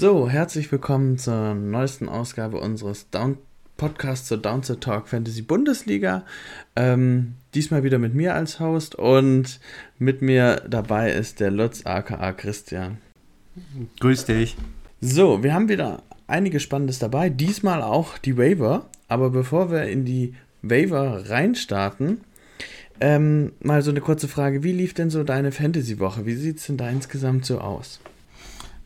So, herzlich willkommen zur neuesten Ausgabe unseres Down Podcasts zur Downset Talk Fantasy Bundesliga. Ähm, diesmal wieder mit mir als Host und mit mir dabei ist der Lutz aka Christian. Grüß dich. So, wir haben wieder einiges Spannendes dabei. Diesmal auch die Waiver. Aber bevor wir in die Waiver reinstarten, ähm, mal so eine kurze Frage. Wie lief denn so deine Fantasy-Woche? Wie sieht es denn da insgesamt so aus?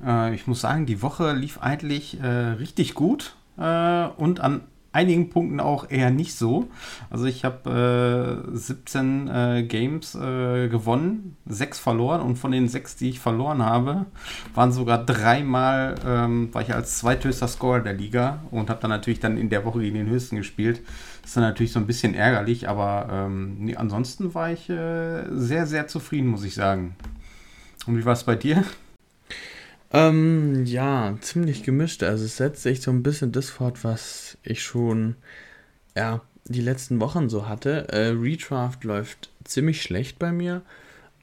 Äh, ich muss sagen, die Woche lief eigentlich äh, richtig gut äh, und an einigen Punkten auch eher nicht so. Also ich habe äh, 17 äh, Games gewonnen, 6 verloren und von den 6, die ich verloren habe, waren sogar dreimal, ähm, war ich als zweithöchster Scorer der Liga und habe dann natürlich dann in der Woche gegen den höchsten gespielt. Das ist dann natürlich so ein bisschen ärgerlich, aber ähm, nee, ansonsten war ich äh, sehr, sehr zufrieden, muss ich sagen. Und wie war es bei dir? Ähm, ja, ziemlich gemischt. Also es setzt sich so ein bisschen das fort, was ich schon, ja, die letzten Wochen so hatte. Äh, Redraft läuft ziemlich schlecht bei mir.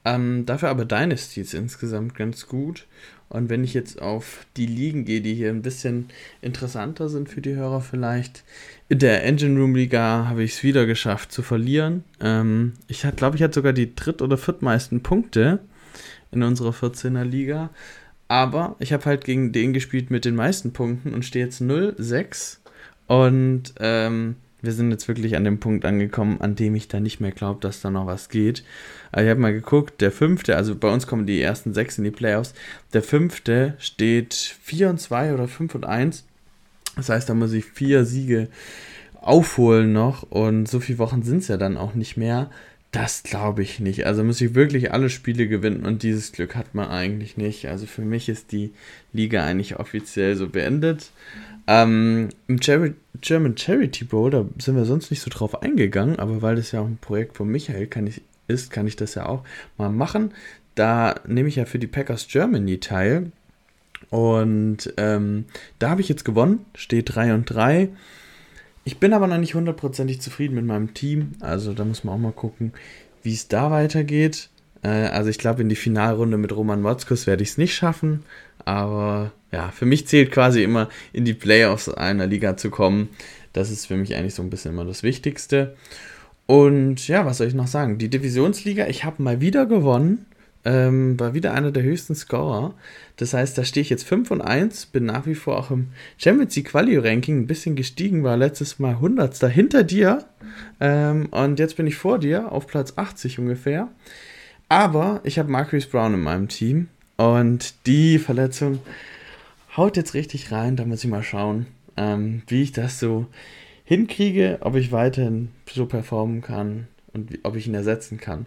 Ähm, dafür aber Dynasties insgesamt ganz gut. Und wenn ich jetzt auf die Ligen gehe, die hier ein bisschen interessanter sind für die Hörer vielleicht, in der Engine Room Liga habe ich es wieder geschafft zu verlieren. Ähm, ich glaube, ich hatte sogar die dritt- oder viertmeisten Punkte in unserer 14er Liga. Aber ich habe halt gegen den gespielt mit den meisten Punkten und stehe jetzt 0-6. Und ähm, wir sind jetzt wirklich an dem Punkt angekommen, an dem ich da nicht mehr glaube, dass da noch was geht. Also ich habe mal geguckt, der fünfte, also bei uns kommen die ersten sechs in die Playoffs. Der fünfte steht 4 und 2 oder 5 und 1. Das heißt, da muss ich vier Siege aufholen noch und so viele Wochen sind es ja dann auch nicht mehr. Das glaube ich nicht. Also muss ich wirklich alle Spiele gewinnen und dieses Glück hat man eigentlich nicht. Also für mich ist die Liga eigentlich offiziell so beendet. Ähm, Im Chari German Charity Bowl, da sind wir sonst nicht so drauf eingegangen, aber weil das ja auch ein Projekt von Michael kann ich, ist, kann ich das ja auch mal machen. Da nehme ich ja für die Packers Germany teil. Und ähm, da habe ich jetzt gewonnen, steht 3 und 3. Ich bin aber noch nicht hundertprozentig zufrieden mit meinem Team. Also da muss man auch mal gucken, wie es da weitergeht. Äh, also ich glaube, in die Finalrunde mit Roman Motzkus werde ich es nicht schaffen. Aber ja, für mich zählt quasi immer in die Playoffs einer Liga zu kommen. Das ist für mich eigentlich so ein bisschen immer das Wichtigste. Und ja, was soll ich noch sagen? Die Divisionsliga, ich habe mal wieder gewonnen. Ähm, war wieder einer der höchsten Scorer. Das heißt, da stehe ich jetzt 5 und 1, bin nach wie vor auch im Champions League Quali Ranking ein bisschen gestiegen, war letztes Mal 100. hinter dir. Ähm, und jetzt bin ich vor dir auf Platz 80 ungefähr. Aber ich habe Marcus Brown in meinem Team und die Verletzung haut jetzt richtig rein. Da muss ich mal schauen, ähm, wie ich das so hinkriege, ob ich weiterhin so performen kann und wie, ob ich ihn ersetzen kann.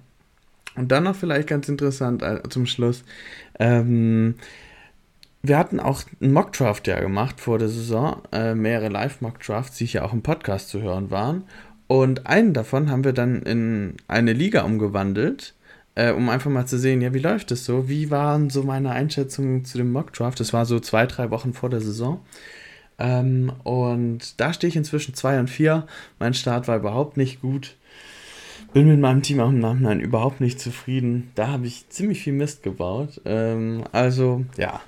Und dann noch vielleicht ganz interessant äh, zum Schluss. Ähm, wir hatten auch einen Mockdraft ja gemacht vor der Saison, äh, mehrere Live-Mockdrafts, die ja auch im Podcast zu hören waren. Und einen davon haben wir dann in eine Liga umgewandelt, äh, um einfach mal zu sehen, ja, wie läuft es so? Wie waren so meine Einschätzungen zu dem Mockdraft? Das war so zwei, drei Wochen vor der Saison. Ähm, und da stehe ich inzwischen 2 und 4. Mein Start war überhaupt nicht gut bin mit meinem Team auch im Nachhinein überhaupt nicht zufrieden. Da habe ich ziemlich viel Mist gebaut. Ähm, also, ja,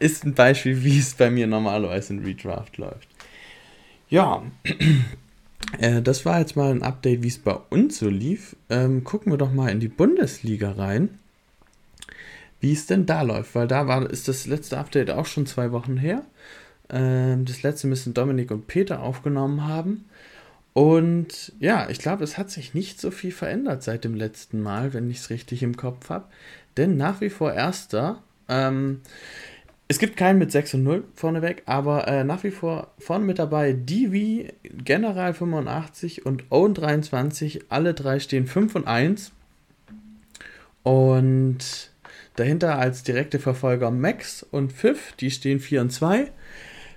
ist ein Beispiel, wie es bei mir normalerweise in Redraft läuft. Ja, äh, das war jetzt mal ein Update, wie es bei uns so lief. Ähm, gucken wir doch mal in die Bundesliga rein, wie es denn da läuft, weil da war, ist das letzte Update auch schon zwei Wochen her. Ähm, das letzte müssen Dominik und Peter aufgenommen haben. Und ja, ich glaube, es hat sich nicht so viel verändert seit dem letzten Mal, wenn ich es richtig im Kopf habe. Denn nach wie vor erster. Ähm, es gibt keinen mit 6 und 0 vorneweg, aber äh, nach wie vor vorne mit dabei DV, General 85 und Owen 23. Alle drei stehen 5 und 1. Und dahinter als direkte Verfolger Max und Pfiff, die stehen 4 und 2.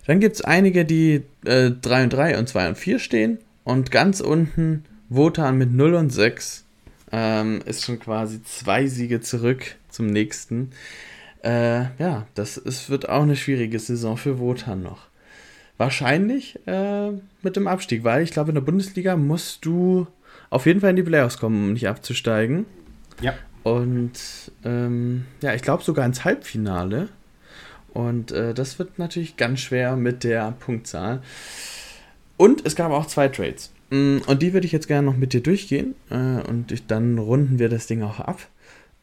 Dann gibt es einige, die äh, 3 und 3 und 2 und 4 stehen. Und ganz unten Wotan mit 0 und 6 ähm, ist schon quasi zwei Siege zurück zum nächsten. Äh, ja, das ist, wird auch eine schwierige Saison für Wotan noch. Wahrscheinlich äh, mit dem Abstieg, weil ich glaube, in der Bundesliga musst du auf jeden Fall in die Playoffs kommen, um nicht abzusteigen. Ja. Und ähm, ja, ich glaube sogar ins Halbfinale. Und äh, das wird natürlich ganz schwer mit der Punktzahl. Und es gab auch zwei Trades. Mm, und die würde ich jetzt gerne noch mit dir durchgehen. Äh, und ich, dann runden wir das Ding auch ab.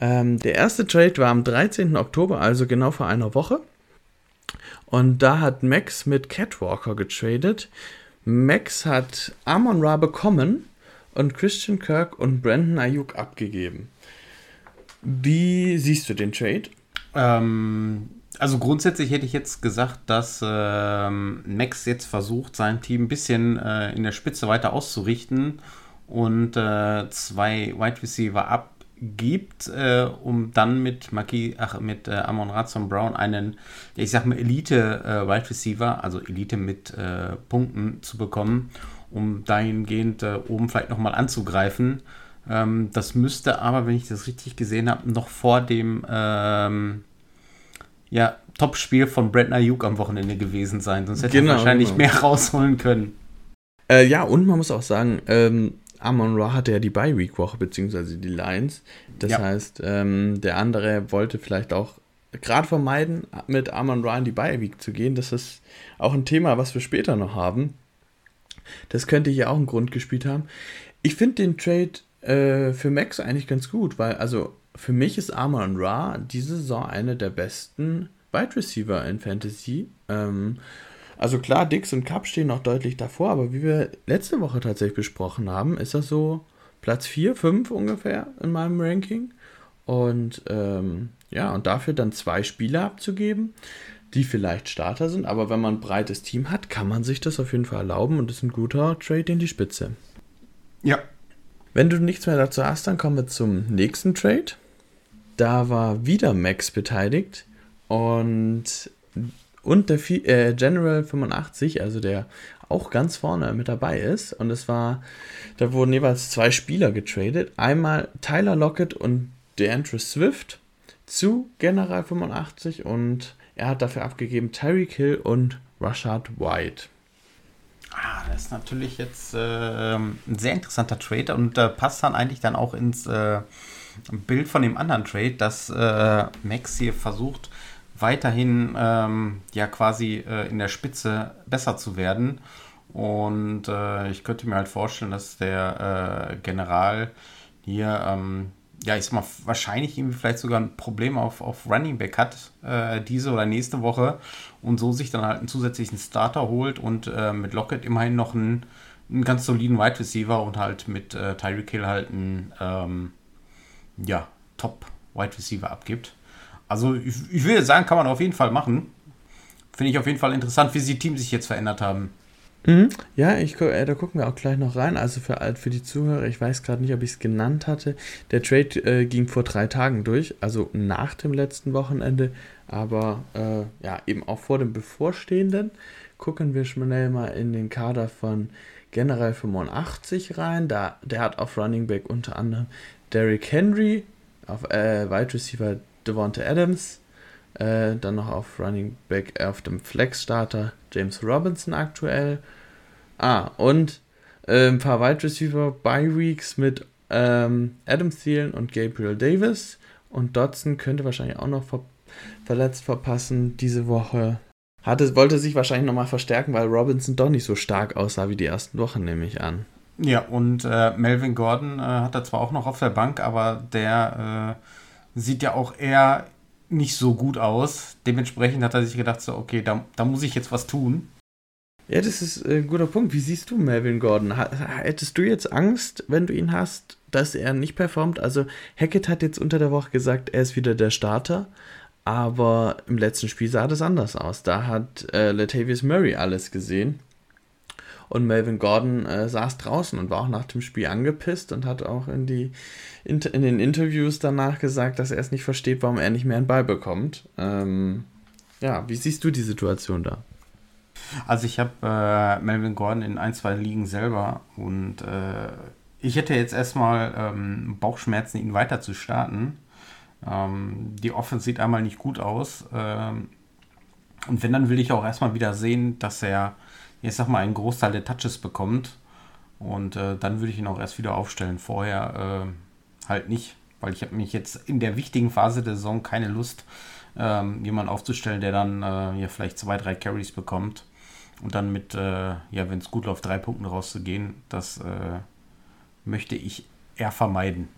Ähm, der erste Trade war am 13. Oktober, also genau vor einer Woche. Und da hat Max mit Catwalker getradet. Max hat Amon Ra bekommen und Christian Kirk und Brandon Ayuk abgegeben. Wie siehst du den Trade? Ähm, also grundsätzlich hätte ich jetzt gesagt, dass ähm, Max jetzt versucht, sein Team ein bisschen äh, in der Spitze weiter auszurichten und äh, zwei Wide Receiver abgibt, äh, um dann mit Maki, ach, mit äh, Amon Ratson Brown einen, ich sag mal, Elite äh, Wide Receiver, also Elite mit äh, Punkten zu bekommen, um dahingehend äh, oben vielleicht nochmal anzugreifen. Ähm, das müsste aber, wenn ich das richtig gesehen habe, noch vor dem ähm, ja, Top-Spiel von Brent Ayuk am Wochenende gewesen sein. Sonst hätte genau, er wahrscheinlich genau. mehr rausholen können. Äh, ja, und man muss auch sagen, ähm, Amon Ra hatte ja die Bye-Week-Woche, beziehungsweise die Lions. Das ja. heißt, ähm, der andere wollte vielleicht auch gerade vermeiden, mit Amon Ra in die Bye-Week zu gehen. Das ist auch ein Thema, was wir später noch haben. Das könnte hier auch einen Grund gespielt haben. Ich finde den Trade äh, für Max eigentlich ganz gut, weil, also für mich ist Amon Ra diese Saison einer der besten Wide Receiver in Fantasy. Ähm, also klar, Dix und Cup stehen noch deutlich davor, aber wie wir letzte Woche tatsächlich besprochen haben, ist das so Platz 4, 5 ungefähr in meinem Ranking. Und ähm, ja, und dafür dann zwei Spieler abzugeben, die vielleicht Starter sind, aber wenn man ein breites Team hat, kann man sich das auf jeden Fall erlauben und ist ein guter Trade in die Spitze. Ja. Wenn du nichts mehr dazu hast, dann kommen wir zum nächsten Trade. Da war wieder Max beteiligt und, und der äh, General 85, also der auch ganz vorne mit dabei ist. Und es war, da wurden jeweils zwei Spieler getradet. Einmal Tyler Lockett und DeAndre Swift zu General 85 und er hat dafür abgegeben Tyreek Hill und Rashad White. Ah, das ist natürlich jetzt äh, ein sehr interessanter Trade und äh, passt dann eigentlich dann auch ins äh, Bild von dem anderen Trade, dass äh, Max hier versucht, weiterhin ähm, ja quasi äh, in der Spitze besser zu werden. Und äh, ich könnte mir halt vorstellen, dass der General hier ähm, ja, ich sag mal, wahrscheinlich irgendwie vielleicht sogar ein Problem auf, auf Running Back hat, äh, diese oder nächste Woche und so sich dann halt einen zusätzlichen Starter holt und äh, mit Lockett immerhin noch einen, einen ganz soliden Wide Receiver und halt mit äh, Tyreek Hill halt einen ähm, ja, Top Wide Receiver abgibt. Also ich, ich würde sagen, kann man auf jeden Fall machen. Finde ich auf jeden Fall interessant, wie sie Team sich jetzt verändert haben. Mhm. Ja, ich, äh, da gucken wir auch gleich noch rein. Also für, für die Zuhörer, ich weiß gerade nicht, ob ich es genannt hatte. Der Trade äh, ging vor drei Tagen durch, also nach dem letzten Wochenende, aber äh, ja, eben auch vor dem bevorstehenden. Gucken wir schnell mal in den Kader von General 85 rein. Da, der hat auf Running Back unter anderem Derrick Henry, auf äh, Wide Receiver Devonta Adams, äh, dann noch auf Running Back auf dem Flex Starter James Robinson aktuell. Ah, und äh, ein paar Wide Receiver Bye Weeks mit ähm, Adam Thielen und Gabriel Davis. Und Dodson könnte wahrscheinlich auch noch ver verletzt verpassen diese Woche. Hatte, wollte sich wahrscheinlich nochmal verstärken, weil Robinson doch nicht so stark aussah wie die ersten Wochen, nehme ich an. Ja, und äh, Melvin Gordon äh, hat er zwar auch noch auf der Bank, aber der äh, sieht ja auch eher nicht so gut aus. Dementsprechend hat er sich gedacht, so, okay, da, da muss ich jetzt was tun. Ja, das ist ein guter Punkt. Wie siehst du Melvin Gordon? Hättest du jetzt Angst, wenn du ihn hast, dass er nicht performt? Also Hackett hat jetzt unter der Woche gesagt, er ist wieder der Starter, aber im letzten Spiel sah das anders aus. Da hat äh, Latavius Murray alles gesehen und Melvin Gordon äh, saß draußen und war auch nach dem Spiel angepisst und hat auch in, die, in, in den Interviews danach gesagt, dass er es nicht versteht, warum er nicht mehr einen Ball bekommt. Ähm, ja, wie siehst du die Situation da? Also ich habe äh, Melvin Gordon in ein, zwei Ligen selber und äh, ich hätte jetzt erstmal ähm, Bauchschmerzen, ihn weiter zu starten. Ähm, die Offense sieht einmal nicht gut aus. Ähm, und wenn, dann will ich auch erstmal wieder sehen, dass er ich sag mal, einen Großteil der Touches bekommt. Und äh, dann würde ich ihn auch erst wieder aufstellen. Vorher äh, halt nicht, weil ich habe mich jetzt in der wichtigen Phase der Saison keine Lust, ähm, jemanden aufzustellen, der dann äh, ja vielleicht zwei, drei Carries bekommt und dann mit, äh, ja, wenn es gut läuft, drei Punkten rauszugehen, das äh, möchte ich eher vermeiden.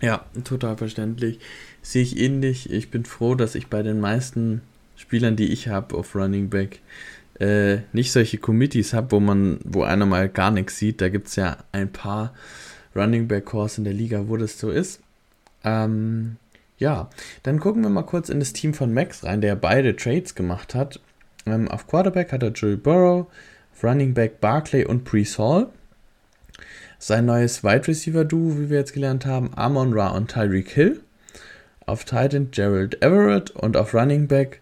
Ja, total verständlich. Sehe ich ähnlich. Ich bin froh, dass ich bei den meisten Spielern, die ich habe auf Running Back, äh, nicht solche Committees habe, wo man, wo einer mal gar nichts sieht. Da gibt es ja ein paar Running Back Cores in der Liga, wo das so ist. Ähm, ja, dann gucken wir mal kurz in das Team von Max rein, der beide Trades gemacht hat. Ähm, auf Quarterback hat er Joey Burrow, auf Running Back Barclay und Brees Hall. Sein neues Wide Receiver Duo, wie wir jetzt gelernt haben, Amon Ra und Tyreek Hill. Auf Titan Gerald Everett und auf Running Back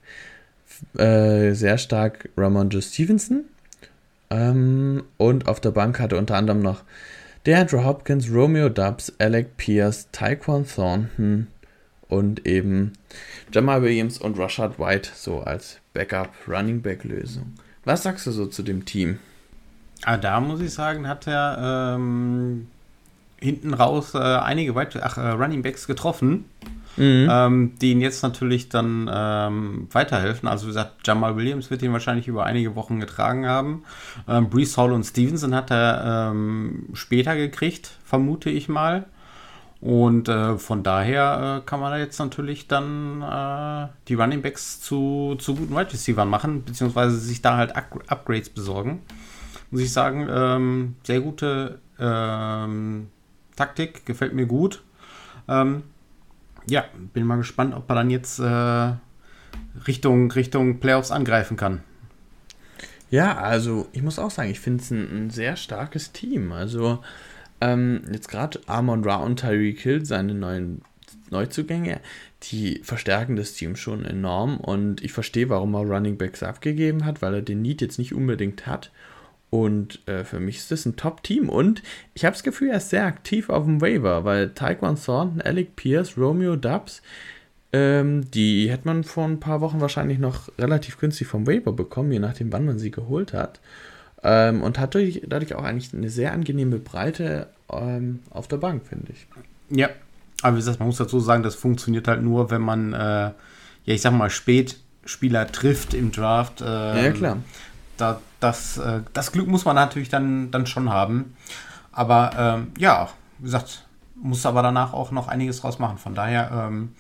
äh, sehr stark Ramondre Stevenson. Ähm, und auf der Bank hatte unter anderem noch DeAndre Hopkins, Romeo Dubs, Alec Pierce, Tyquan Thornton und eben Jamal Williams und Rashad White so als Backup Running Back Lösung. Was sagst du so zu dem Team? Ah, da muss ich sagen, hat er ähm, hinten raus äh, einige weitere ach, äh, Running Backs getroffen, mhm. ähm, die ihn jetzt natürlich dann ähm, weiterhelfen. Also wie gesagt, Jamal Williams wird ihn wahrscheinlich über einige Wochen getragen haben. Ähm, Brees Hall und Stevenson hat er ähm, später gekriegt, vermute ich mal. Und äh, von daher äh, kann man jetzt natürlich dann äh, die Running Backs zu, zu guten Wide Receivers machen, beziehungsweise sich da halt Up Upgrades besorgen muss ich sagen, ähm, sehr gute ähm, Taktik, gefällt mir gut. Ähm, ja, bin mal gespannt, ob er dann jetzt äh, Richtung, Richtung Playoffs angreifen kann. Ja, also ich muss auch sagen, ich finde es ein, ein, sehr starkes Team. Also ähm, jetzt gerade Amon Ra und Tyreek Hill, seine neuen Neuzugänge, die verstärken das Team schon enorm und ich verstehe, warum er Running Backs abgegeben hat, weil er den Need jetzt nicht unbedingt hat und äh, für mich ist das ein Top-Team. Und ich habe das Gefühl, er ist sehr aktiv auf dem Waiver, weil Taekwon Thornton, Alec Pierce, Romeo Dubs, ähm, die hätte man vor ein paar Wochen wahrscheinlich noch relativ günstig vom Waiver bekommen, je nachdem, wann man sie geholt hat. Ähm, und hat dadurch, dadurch auch eigentlich eine sehr angenehme Breite ähm, auf der Bank, finde ich. Ja, aber wie gesagt, man muss dazu sagen, das funktioniert halt nur, wenn man, äh, ja, ich sag mal, Spätspieler trifft im Draft. ja, ähm, klar da, das, äh, das Glück muss man natürlich dann, dann schon haben. Aber ähm, ja, wie gesagt, muss aber danach auch noch einiges draus machen. Von daher ähm,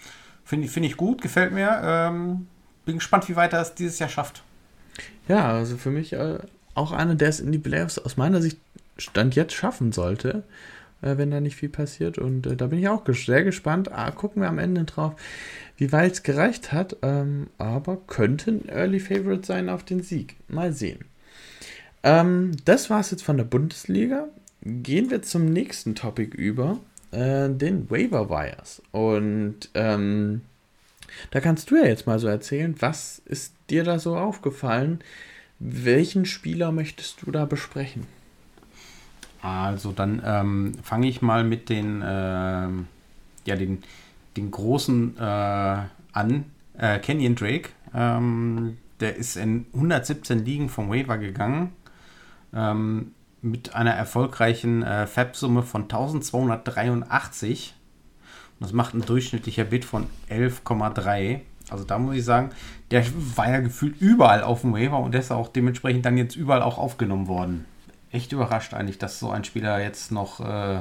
finde find ich gut, gefällt mir. Ähm, bin gespannt, wie weit er es dieses Jahr schafft. Ja, also für mich äh, auch einer, der es in die Playoffs aus meiner Sicht Stand jetzt schaffen sollte, äh, wenn da nicht viel passiert. Und äh, da bin ich auch sehr gespannt. Ah, gucken wir am Ende drauf, wie weit es gereicht hat, ähm, aber könnte ein Early Favorite sein auf den Sieg. Mal sehen. Ähm, das war es jetzt von der Bundesliga. Gehen wir zum nächsten Topic über, äh, den Waiver Wires. Und ähm, da kannst du ja jetzt mal so erzählen, was ist dir da so aufgefallen? Welchen Spieler möchtest du da besprechen? Also dann ähm, fange ich mal mit den, äh, ja, den den großen äh, an, äh, Kenyon Drake. Ähm, der ist in 117 Ligen vom Waiver gegangen. Ähm, mit einer erfolgreichen äh, Fab-Summe von 1283. Und das macht ein durchschnittlicher Bit von 11,3. Also da muss ich sagen, der war ja gefühlt überall auf dem Waiver und der ist auch dementsprechend dann jetzt überall auch aufgenommen worden. Echt überrascht eigentlich, dass so ein Spieler jetzt noch äh,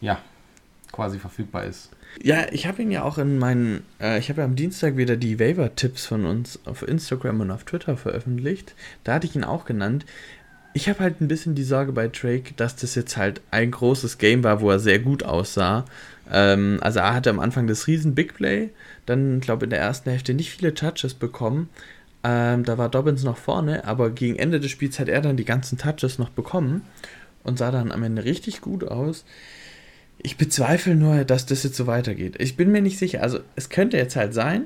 ja, quasi verfügbar ist. Ja, ich habe ihn ja auch in meinen, äh, ich habe ja am Dienstag wieder die Waiver-Tipps von uns auf Instagram und auf Twitter veröffentlicht. Da hatte ich ihn auch genannt. Ich habe halt ein bisschen die Sorge bei Drake, dass das jetzt halt ein großes Game war, wo er sehr gut aussah. Ähm, also er hatte am Anfang das riesen Big Play, dann glaube in der ersten Hälfte nicht viele Touches bekommen. Ähm, da war Dobbins noch vorne, aber gegen Ende des Spiels hat er dann die ganzen Touches noch bekommen und sah dann am Ende richtig gut aus. Ich bezweifle nur, dass das jetzt so weitergeht. Ich bin mir nicht sicher. Also, es könnte jetzt halt sein,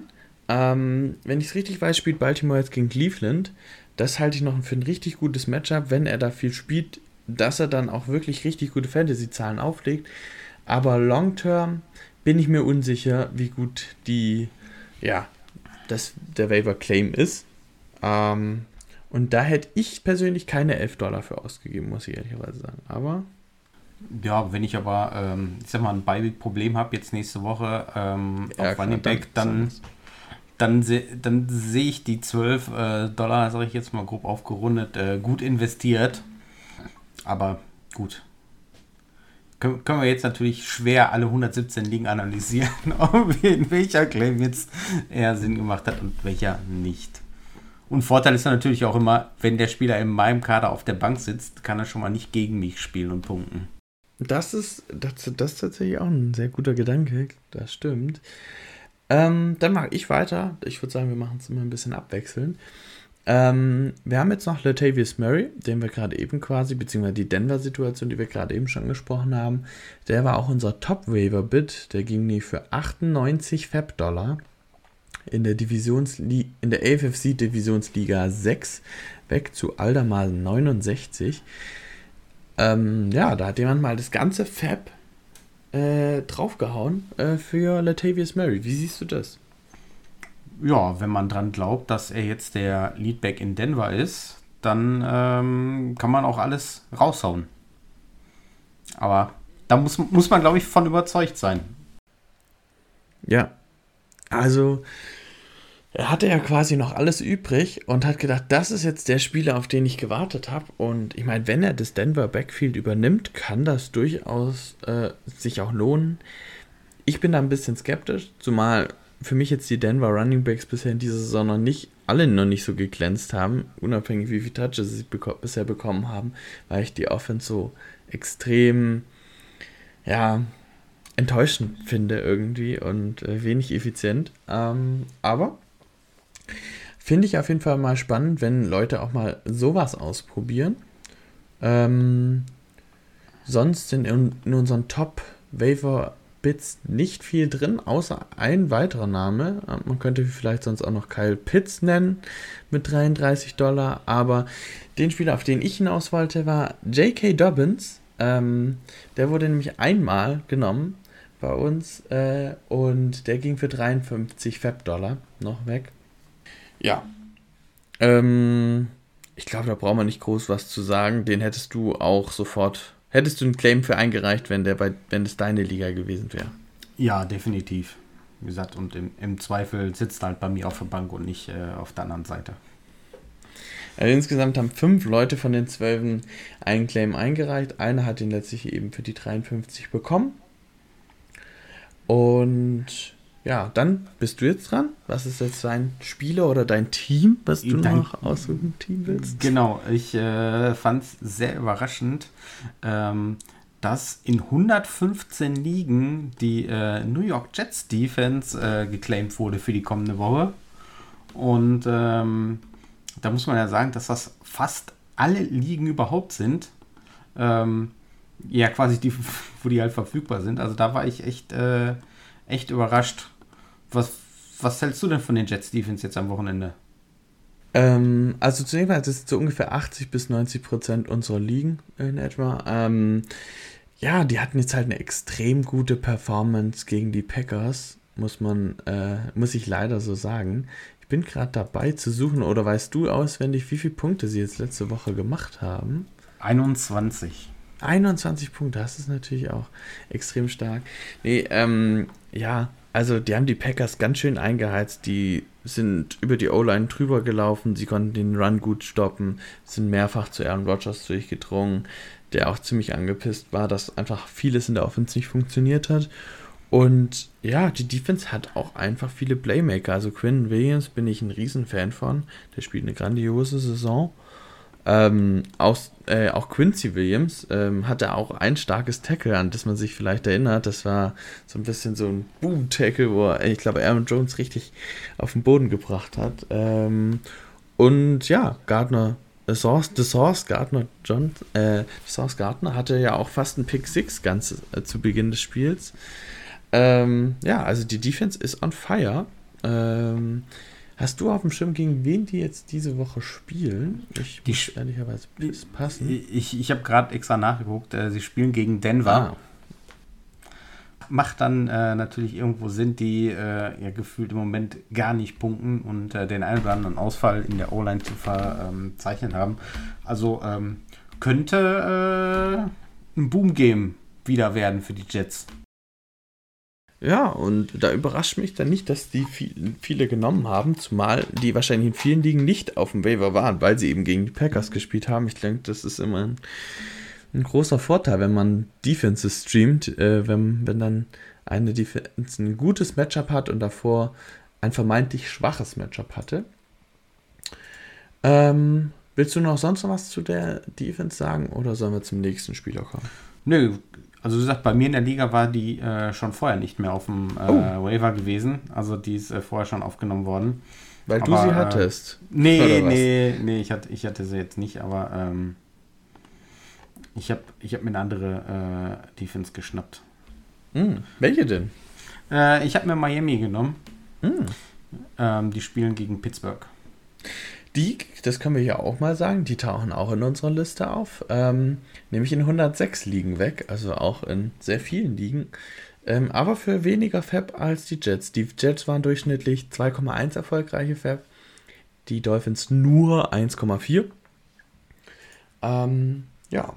ähm, wenn ich es richtig weiß, spielt Baltimore jetzt gegen Cleveland. Das halte ich noch für ein richtig gutes Matchup, wenn er da viel spielt, dass er dann auch wirklich richtig gute Fantasy-Zahlen auflegt. Aber long term bin ich mir unsicher, wie gut die, ja, das, der Waiver Claim ist. Ähm, und da hätte ich persönlich keine 11 Dollar für ausgegeben, muss ich ehrlicherweise sagen. Aber ja, wenn ich aber, ähm, ich sag mal, ein Beiweg-Problem habe jetzt nächste Woche ähm, ja, auf Running Back, dann dann, se dann sehe ich die 12 äh, Dollar, sage ich jetzt mal grob aufgerundet, äh, gut investiert. Aber gut. Können, können wir jetzt natürlich schwer alle 117 Ligen analysieren, in welcher Claim jetzt eher Sinn gemacht hat und welcher nicht. Und Vorteil ist natürlich auch immer, wenn der Spieler in meinem Kader auf der Bank sitzt, kann er schon mal nicht gegen mich spielen und punkten. Das ist, das, das ist tatsächlich auch ein sehr guter Gedanke. Das stimmt. Ähm, dann mache ich weiter. Ich würde sagen, wir machen es immer ein bisschen abwechselnd. Ähm, wir haben jetzt noch Latavius Murray, den wir gerade eben quasi, beziehungsweise die Denver-Situation, die wir gerade eben schon gesprochen haben. Der war auch unser Top-Waiver-Bid. Der ging nie für 98 Fab-Dollar in der Divisionsli in der AFFC Divisionsliga 6 weg zu Aldermal 69. Ähm, ja, da hat jemand mal das ganze Fab äh, draufgehauen äh, für Latavius Murray. Wie siehst du das? Ja, wenn man dran glaubt, dass er jetzt der Leadback in Denver ist, dann ähm, kann man auch alles raushauen. Aber da muss, muss man, glaube ich, von überzeugt sein. Ja. Also, er hatte ja quasi noch alles übrig und hat gedacht, das ist jetzt der Spieler, auf den ich gewartet habe. Und ich meine, wenn er das Denver Backfield übernimmt, kann das durchaus äh, sich auch lohnen. Ich bin da ein bisschen skeptisch, zumal für mich jetzt die Denver Running Backs bisher in dieser Saison noch nicht, alle noch nicht so geglänzt haben, unabhängig wie viele Touches sie beko bisher bekommen haben, weil ich die Offense so extrem, ja, enttäuschend finde irgendwie und äh, wenig effizient. Ähm, aber Finde ich auf jeden Fall mal spannend, wenn Leute auch mal sowas ausprobieren. Ähm, sonst sind in, in unseren Top Waiver Bits nicht viel drin, außer ein weiterer Name. Äh, man könnte vielleicht sonst auch noch Kyle Pitts nennen mit 33 Dollar, aber den Spieler, auf den ich hinaus wollte, war J.K. Dobbins. Ähm, der wurde nämlich einmal genommen bei uns äh, und der ging für 53 Fab-Dollar noch weg. Ja. Ähm, ich glaube, da braucht man nicht groß was zu sagen. Den hättest du auch sofort, hättest du einen Claim für eingereicht, wenn der bei, wenn es deine Liga gewesen wäre. Ja, definitiv. Wie gesagt, und im, im Zweifel sitzt er halt bei mir auf der Bank und nicht äh, auf der anderen Seite. Also insgesamt haben fünf Leute von den zwölfen einen Claim eingereicht. Einer hat ihn letztlich eben für die 53 bekommen. Und ja, dann bist du jetzt dran. Was ist jetzt dein Spieler oder dein Team, was du dein, noch aus dem Team willst? Genau, ich äh, fand es sehr überraschend, ähm, dass in 115 Ligen die äh, New York Jets Defense äh, geclaimed wurde für die kommende Woche. Und ähm, da muss man ja sagen, dass das fast alle Ligen überhaupt sind. Ähm, ja, quasi die, wo die halt verfügbar sind. Also da war ich echt äh, echt überrascht. Was, was hältst du denn von den Jets Defense jetzt am Wochenende? Ähm, also zunächst mal, das ist so ungefähr 80 bis 90 Prozent unserer Ligen in etwa. Ähm, ja, die hatten jetzt halt eine extrem gute Performance gegen die Packers, muss man, äh, muss ich leider so sagen. Ich bin gerade dabei zu suchen, oder weißt du auswendig, wie viele Punkte sie jetzt letzte Woche gemacht haben? 21. 21 Punkte, das ist natürlich auch extrem stark. Nee, ähm, ja, also die haben die Packers ganz schön eingeheizt. Die sind über die O-Line drüber gelaufen. Sie konnten den Run gut stoppen, sind mehrfach zu Aaron Rodgers durchgedrungen, der auch ziemlich angepisst war, dass einfach vieles in der Offense nicht funktioniert hat. Und ja, die Defense hat auch einfach viele Playmaker. Also Quinn Williams bin ich ein Riesenfan von. Der spielt eine grandiose Saison. Ähm, auch, äh, auch Quincy Williams ähm, hatte auch ein starkes Tackle, an das man sich vielleicht erinnert. Das war so ein bisschen so ein Boom-Tackle, wo er, ich glaube, Aaron Jones richtig auf den Boden gebracht hat. Ähm, und ja, Gardner, The Source, The Source Gardner John, äh, The Source Gardner hatte ja auch fast einen Pick 6 ganz äh, zu Beginn des Spiels. Ähm, ja, also die Defense ist on fire. Ähm, Hast du auf dem Schirm, gegen wen die jetzt diese Woche spielen? Ich die muss ehrlicherweise passen. Ich, ich habe gerade extra nachgeguckt. Äh, sie spielen gegen Denver. Ah. Macht dann äh, natürlich irgendwo Sinn, die äh, ja gefühlt im Moment gar nicht punkten und äh, den einen oder anderen Ausfall in der O-Line zu verzeichnen haben. Also ähm, könnte äh, ein Boom-Game wieder werden für die Jets. Ja, und da überrascht mich dann nicht, dass die viel, viele genommen haben, zumal die wahrscheinlich in vielen Ligen nicht auf dem Waiver waren, weil sie eben gegen die Packers gespielt haben. Ich denke, das ist immer ein, ein großer Vorteil, wenn man Defenses streamt, äh, wenn, wenn dann eine Defense ein gutes Matchup hat und davor ein vermeintlich schwaches Matchup hatte. Ähm, willst du noch sonst noch was zu der Defense sagen oder sollen wir zum nächsten Spieler kommen? Nö, also du sagst, bei mir in der Liga war die äh, schon vorher nicht mehr auf dem äh, oh. Waiver gewesen. Also die ist äh, vorher schon aufgenommen worden. Weil aber, du sie hattest. Äh, nee, nee, nee, ich hatte, ich hatte sie jetzt nicht, aber ähm, ich habe ich hab mir eine andere äh, Defense geschnappt. Hm, welche denn? Äh, ich habe mir Miami genommen. Hm. Ähm, die spielen gegen Pittsburgh. Die, das können wir ja auch mal sagen, die tauchen auch in unserer Liste auf. Ähm, nämlich in 106 Ligen weg, also auch in sehr vielen Ligen. Ähm, aber für weniger Fab als die Jets. Die Jets waren durchschnittlich 2,1 erfolgreiche Fab. Die Dolphins nur 1,4. Ähm, ja.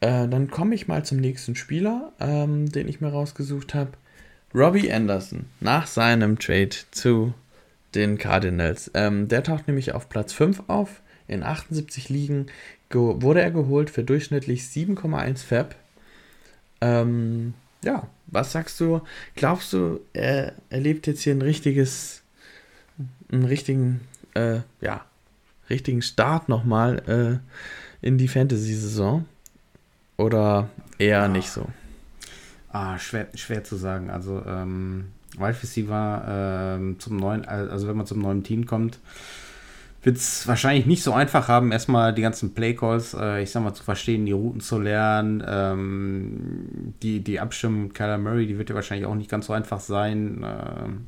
Äh, dann komme ich mal zum nächsten Spieler, ähm, den ich mir rausgesucht habe. Robbie Anderson nach seinem Trade zu den Cardinals. Ähm, der taucht nämlich auf Platz 5 auf. In 78 Ligen wurde er geholt für durchschnittlich 7,1 Fab. Ähm, ja, was sagst du? Glaubst du, er erlebt jetzt hier ein richtiges, einen richtigen, äh, ja, richtigen Start nochmal äh, in die Fantasy-Saison? Oder eher ah. nicht so? Ah, schwer, schwer zu sagen. Also, ähm, Wide Receiver ähm, zum neuen, also wenn man zum neuen Team kommt, wird es wahrscheinlich nicht so einfach haben, erstmal die ganzen Playcalls, äh, ich sag mal, zu verstehen, die Routen zu lernen. Ähm, die, die Abstimmung mit Kyler Murray, die wird ja wahrscheinlich auch nicht ganz so einfach sein. Ähm,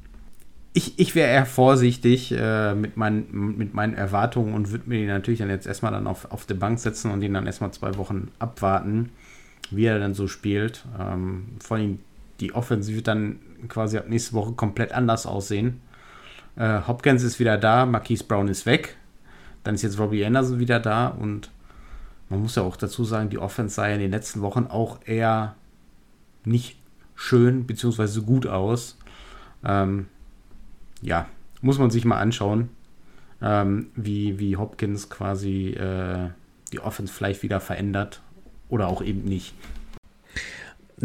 ich, ich wäre eher vorsichtig äh, mit, mein, mit meinen Erwartungen und würde mir die natürlich dann jetzt erstmal dann auf, auf die Bank setzen und ihn dann erstmal zwei Wochen abwarten, wie er dann so spielt. Ähm, vor allem die Offensive dann quasi ab nächste Woche komplett anders aussehen. Äh, Hopkins ist wieder da, Marquise Brown ist weg. Dann ist jetzt Robbie Anderson wieder da und man muss ja auch dazu sagen, die Offense sah ja in den letzten Wochen auch eher nicht schön bzw. gut aus. Ähm, ja, muss man sich mal anschauen, ähm, wie, wie Hopkins quasi äh, die Offense vielleicht wieder verändert oder auch eben nicht.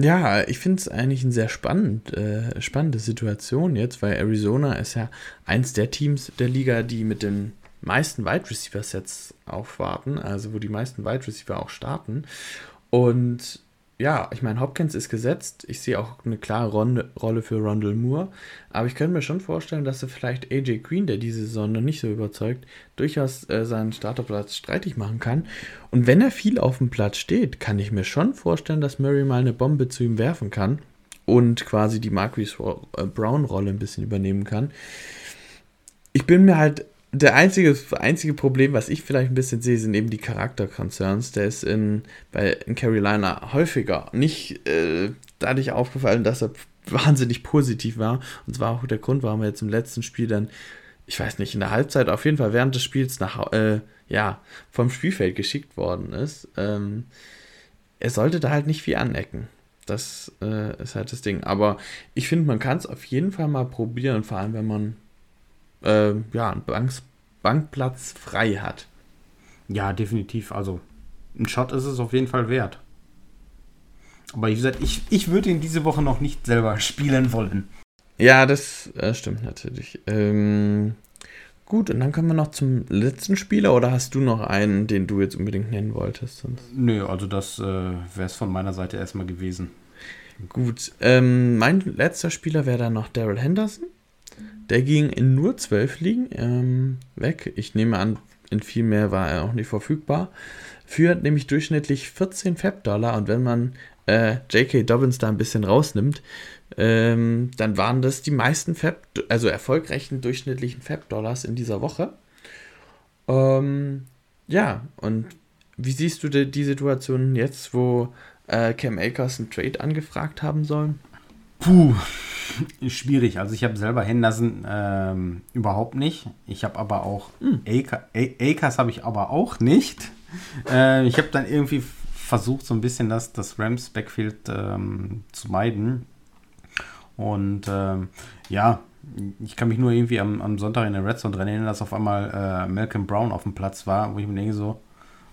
Ja, ich finde es eigentlich eine sehr spannend, äh, spannende Situation jetzt, weil Arizona ist ja eins der Teams der Liga, die mit den meisten Wide Receiver Sets aufwarten, also wo die meisten Wide Receiver auch starten. Und ja, ich meine, Hopkins ist gesetzt. Ich sehe auch eine klare Ronde, Rolle für Rondell Moore. Aber ich könnte mir schon vorstellen, dass er vielleicht AJ Green, der diese Saison noch nicht so überzeugt, durchaus äh, seinen Starterplatz streitig machen kann. Und wenn er viel auf dem Platz steht, kann ich mir schon vorstellen, dass Murray mal eine Bombe zu ihm werfen kann und quasi die Marquise äh, Brown-Rolle ein bisschen übernehmen kann. Ich bin mir halt der einzige, einzige Problem, was ich vielleicht ein bisschen sehe, sind eben die Charakter-Concerns. Der ist in, bei, in Carolina häufiger nicht äh, dadurch aufgefallen, dass er wahnsinnig positiv war. Und zwar auch der Grund, warum er jetzt im letzten Spiel dann, ich weiß nicht, in der Halbzeit auf jeden Fall während des Spiels nach, äh, ja, vom Spielfeld geschickt worden ist. Ähm, er sollte da halt nicht viel anecken. Das äh, ist halt das Ding. Aber ich finde, man kann es auf jeden Fall mal probieren, vor allem wenn man äh, ja, einen Bank Bankplatz frei hat. Ja, definitiv. Also ein Shot ist es auf jeden Fall wert. Aber wie gesagt, ich, ich würde ihn diese Woche noch nicht selber spielen wollen. Ja, das äh, stimmt natürlich. Ähm, gut, und dann kommen wir noch zum letzten Spieler oder hast du noch einen, den du jetzt unbedingt nennen wolltest? Sonst? Nö, also das äh, wäre es von meiner Seite erstmal gewesen. Gut, ähm, mein letzter Spieler wäre dann noch Daryl Henderson. Der ging in nur zwölf Ligen ähm, weg. Ich nehme an, in viel mehr war er auch nicht verfügbar. Führt nämlich durchschnittlich 14 Fab-Dollar und wenn man äh, J.K. Dobbins da ein bisschen rausnimmt, ähm, dann waren das die meisten Fab, also erfolgreichen durchschnittlichen Fab-Dollars in dieser Woche. Ähm, ja, und wie siehst du die, die Situation jetzt, wo äh, Cam Akers einen Trade angefragt haben sollen? Puh, schwierig. Also ich habe selber Henderson ähm, überhaupt nicht. Ich habe aber auch hm. Akers habe ich aber auch nicht. Äh, ich habe dann irgendwie versucht, so ein bisschen das, das Rams Backfield ähm, zu meiden. Und ähm, ja, ich kann mich nur irgendwie am, am Sonntag in der Red Zone dran erinnern, dass auf einmal äh, Malcolm Brown auf dem Platz war, wo ich mir denke so,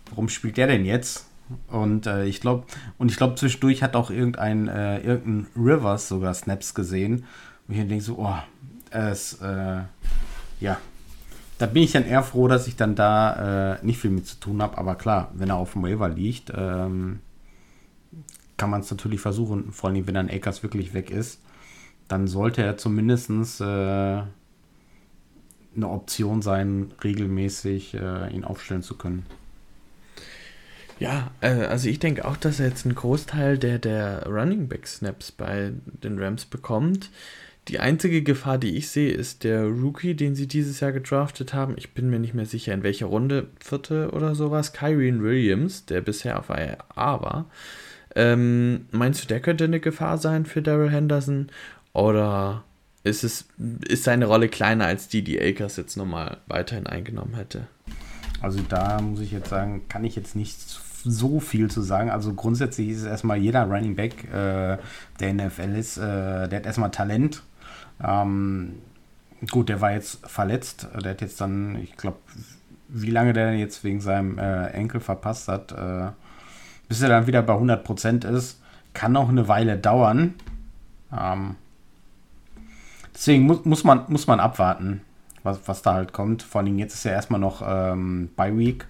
warum spielt der denn jetzt? Und äh, ich glaube, und ich glaube, zwischendurch hat auch irgendein, äh, irgendein Rivers sogar Snaps gesehen. Und ich denke so, oh, es, äh, ja, da bin ich dann eher froh, dass ich dann da äh, nicht viel mit zu tun habe. Aber klar, wenn er auf dem Waiver liegt, ähm, kann man es natürlich versuchen. Vor allem, wenn dann Akers wirklich weg ist, dann sollte er zumindest äh, eine Option sein, regelmäßig äh, ihn aufstellen zu können. Ja, äh, also ich denke auch, dass er jetzt einen Großteil der, der Running Back Snaps bei den Rams bekommt. Die einzige Gefahr, die ich sehe, ist der Rookie, den sie dieses Jahr gedraftet haben. Ich bin mir nicht mehr sicher, in welcher Runde, vierte oder sowas. Kyrene Williams, der bisher auf IA war. Ähm, meinst du, der könnte eine Gefahr sein für Daryl Henderson? Oder ist, es, ist seine Rolle kleiner als die, die Akers jetzt nochmal weiterhin eingenommen hätte? Also da muss ich jetzt sagen, kann ich jetzt nicht so viel zu sagen. Also grundsätzlich ist es erstmal jeder Running Back, äh, der in der NFL ist, äh, der hat erstmal Talent ähm, gut, der war jetzt verletzt. Der hat jetzt dann, ich glaube, wie lange der jetzt wegen seinem äh, Enkel verpasst hat, äh, bis er dann wieder bei 100% ist, kann noch eine Weile dauern. Ähm, deswegen mu muss, man, muss man abwarten, was, was da halt kommt. Vor allem jetzt ist ja erstmal noch ähm, Bye Week.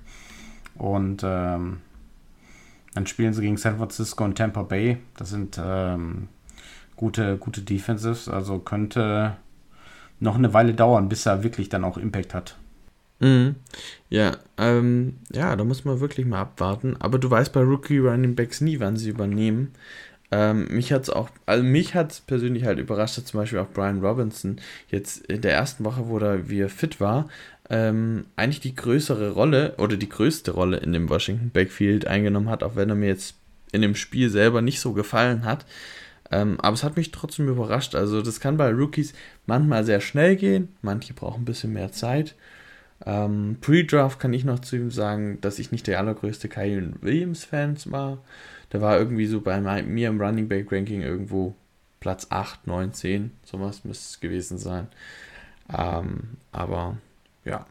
Und ähm, dann spielen sie gegen San Francisco und Tampa Bay. Das sind ähm, gute, gute Defensives. Also könnte noch eine Weile dauern, bis er wirklich dann auch Impact hat. Mhm. Ja, ähm, ja, da muss man wirklich mal abwarten. Aber du weißt bei Rookie Running Backs nie, wann sie übernehmen. Ähm, mich hat es auch, also mich hat persönlich halt überrascht, dass zum Beispiel auch Brian Robinson jetzt in der ersten Woche, wo er wieder fit war, ähm, eigentlich die größere Rolle oder die größte Rolle in dem Washington Backfield eingenommen hat, auch wenn er mir jetzt in dem Spiel selber nicht so gefallen hat. Ähm, aber es hat mich trotzdem überrascht. Also das kann bei Rookies manchmal sehr schnell gehen, manche brauchen ein bisschen mehr Zeit. Ähm, Pre-Draft kann ich noch zu ihm sagen, dass ich nicht der allergrößte Kyle Williams-Fan war. Der war irgendwie so bei mir im Running Back Ranking irgendwo Platz 8, 9, 10, sowas müsste es gewesen sein. Ähm, aber ja.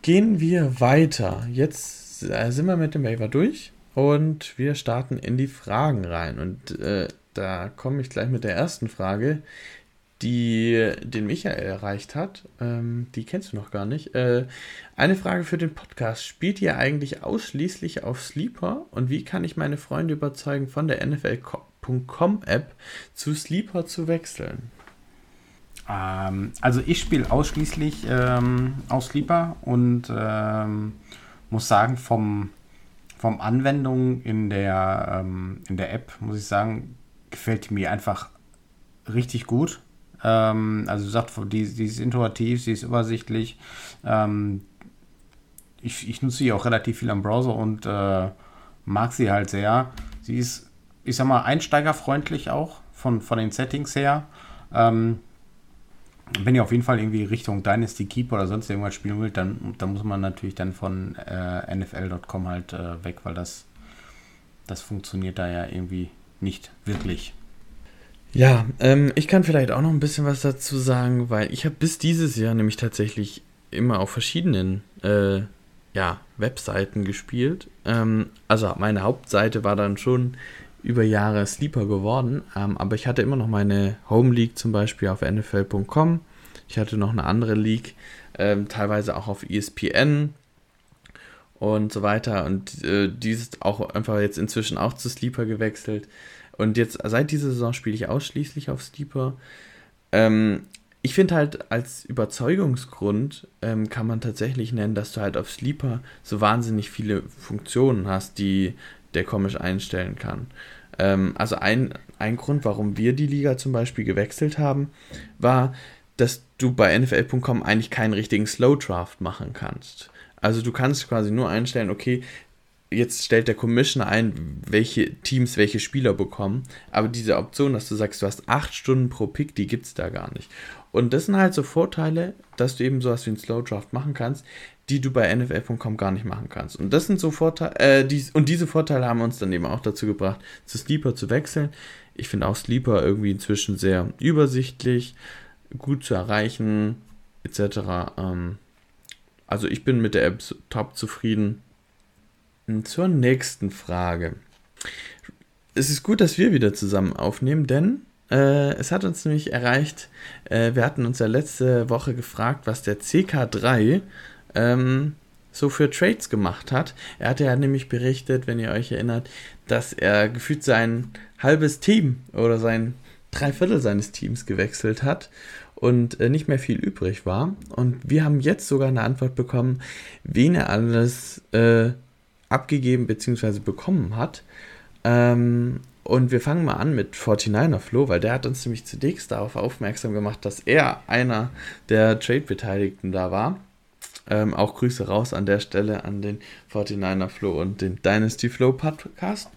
Gehen wir weiter. Jetzt äh, sind wir mit dem Waiver durch und wir starten in die Fragen rein. Und äh, da komme ich gleich mit der ersten Frage, die den Michael erreicht hat. Ähm, die kennst du noch gar nicht. Äh, eine Frage für den Podcast. Spielt ihr eigentlich ausschließlich auf Sleeper? Und wie kann ich meine Freunde überzeugen, von der NFL.com App zu Sleeper zu wechseln? Ähm, also ich spiele ausschließlich ähm, auf Sleeper und ähm, muss sagen, vom, vom Anwendung in der, ähm, in der App, muss ich sagen, gefällt mir einfach richtig gut. Ähm, also sagt, die, die ist intuitiv, sie ist übersichtlich. Ähm, ich, ich nutze sie auch relativ viel am Browser und äh, mag sie halt sehr. Sie ist, ich sag mal, einsteigerfreundlich auch von, von den Settings her. Ähm, wenn ihr auf jeden Fall irgendwie Richtung Dynasty Keep oder sonst irgendwas spielen wollt, dann, dann muss man natürlich dann von äh, NFL.com halt äh, weg, weil das, das funktioniert da ja irgendwie nicht wirklich. Ja, ähm, ich kann vielleicht auch noch ein bisschen was dazu sagen, weil ich habe bis dieses Jahr nämlich tatsächlich immer auf verschiedenen äh, ja, Webseiten gespielt. Ähm, also meine Hauptseite war dann schon über Jahre Sleeper geworden, ähm, aber ich hatte immer noch meine Home League zum Beispiel auf NFL.com. Ich hatte noch eine andere League, ähm, teilweise auch auf ESPN und so weiter. Und äh, die ist auch einfach jetzt inzwischen auch zu Sleeper gewechselt. Und jetzt, seit dieser Saison spiele ich ausschließlich auf Sleeper. Ähm, ich finde halt, als Überzeugungsgrund ähm, kann man tatsächlich nennen, dass du halt auf Sleeper so wahnsinnig viele Funktionen hast, die der komisch einstellen kann. Ähm, also ein, ein Grund, warum wir die Liga zum Beispiel gewechselt haben, war, dass du bei NFL.com eigentlich keinen richtigen Slow Draft machen kannst. Also du kannst quasi nur einstellen, okay, jetzt stellt der Commissioner ein, welche Teams welche Spieler bekommen. Aber diese Option, dass du sagst, du hast acht Stunden pro Pick, die gibt es da gar nicht. Und das sind halt so Vorteile, dass du eben sowas wie einen Slow Draft machen kannst, die du bei NFL.com gar nicht machen kannst. Und das sind so Vorteile, äh, die, und diese Vorteile haben uns dann eben auch dazu gebracht, zu Sleeper zu wechseln. ich finde auch Sleeper irgendwie inzwischen sehr übersichtlich, gut zu erreichen, etc. Ähm, also ich bin mit der App top zufrieden. Zur nächsten Frage. Es ist gut, dass wir wieder zusammen aufnehmen, denn äh, es hat uns nämlich erreicht, äh, wir hatten uns ja letzte Woche gefragt, was der CK3 ähm, so für Trades gemacht hat. Er hatte ja nämlich berichtet, wenn ihr euch erinnert, dass er gefühlt sein halbes Team oder sein Dreiviertel seines Teams gewechselt hat und äh, nicht mehr viel übrig war. Und wir haben jetzt sogar eine Antwort bekommen, wen er alles äh, abgegeben bzw. bekommen hat. Ähm, und wir fangen mal an mit 49er Flo, weil der hat uns nämlich zunächst darauf aufmerksam gemacht, dass er einer der Trade-Beteiligten da war. Ähm, auch Grüße raus an der Stelle an den 49er Flow und den Dynasty Flow Podcast.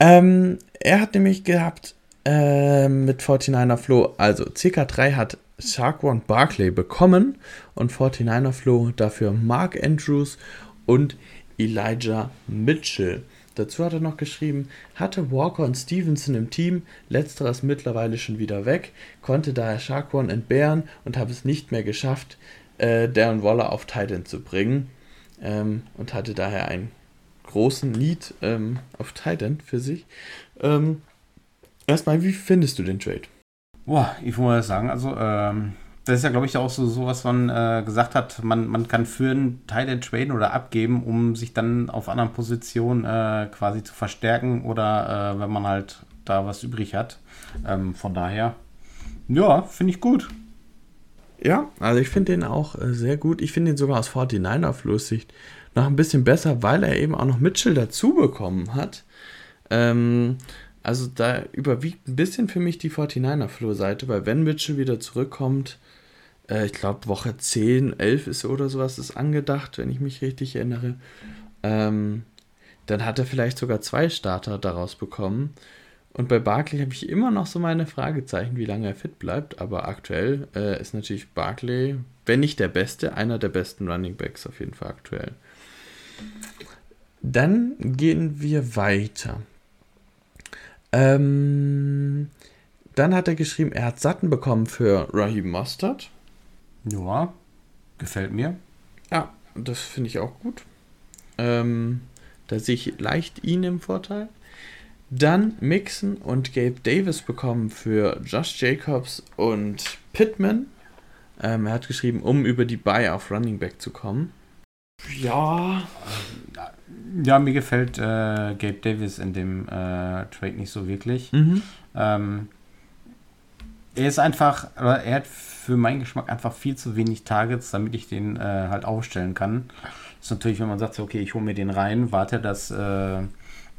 Ähm, er hat nämlich gehabt äh, mit 49er Flow, also CK3 hat Sharkwan Barclay bekommen und 49er Flow dafür Mark Andrews und Elijah Mitchell. Dazu hat er noch geschrieben, hatte Walker und Stevenson im Team, letzterer ist mittlerweile schon wieder weg, konnte daher Sharkwan entbehren und habe es nicht mehr geschafft, äh, Darren Waller auf Titan zu bringen ähm, und hatte daher einen großen Need ähm, auf Titan für sich. Ähm, erstmal, wie findest du den Trade? Boah, ich muss sagen, also ähm, das ist ja, glaube ich, auch so, so was man äh, gesagt hat, man, man kann für einen Titan traden oder abgeben, um sich dann auf anderen Positionen äh, quasi zu verstärken oder äh, wenn man halt da was übrig hat. Ähm, von daher, ja, finde ich gut. Ja, also ich finde den auch äh, sehr gut. Ich finde ihn sogar aus 49er Flusssicht noch ein bisschen besser, weil er eben auch noch Mitchell dazu bekommen hat. Ähm, also da überwiegt ein bisschen für mich die 49er Flow-Seite, weil wenn Mitchell wieder zurückkommt, äh, ich glaube Woche 10, 11 ist oder sowas ist angedacht, wenn ich mich richtig erinnere, ähm, dann hat er vielleicht sogar zwei Starter daraus bekommen. Und bei Barkley habe ich immer noch so meine Fragezeichen, wie lange er fit bleibt. Aber aktuell äh, ist natürlich Barkley, wenn nicht der beste, einer der besten Running Backs auf jeden Fall aktuell. Dann gehen wir weiter. Ähm, dann hat er geschrieben, er hat Satten bekommen für Raheem Mustard. Ja, gefällt mir. Ja, das finde ich auch gut. Ähm, da sehe ich leicht ihn im Vorteil. Dann Mixon und Gabe Davis bekommen für Josh Jacobs und Pittman. Ähm, er hat geschrieben, um über die Buy auf Running Back zu kommen. Ja. Ja, mir gefällt äh, Gabe Davis in dem äh, Trade nicht so wirklich. Mhm. Ähm, er ist einfach, er hat für meinen Geschmack einfach viel zu wenig Targets, damit ich den äh, halt aufstellen kann. Das ist natürlich, wenn man sagt, okay, ich hole mir den rein, warte, dass äh,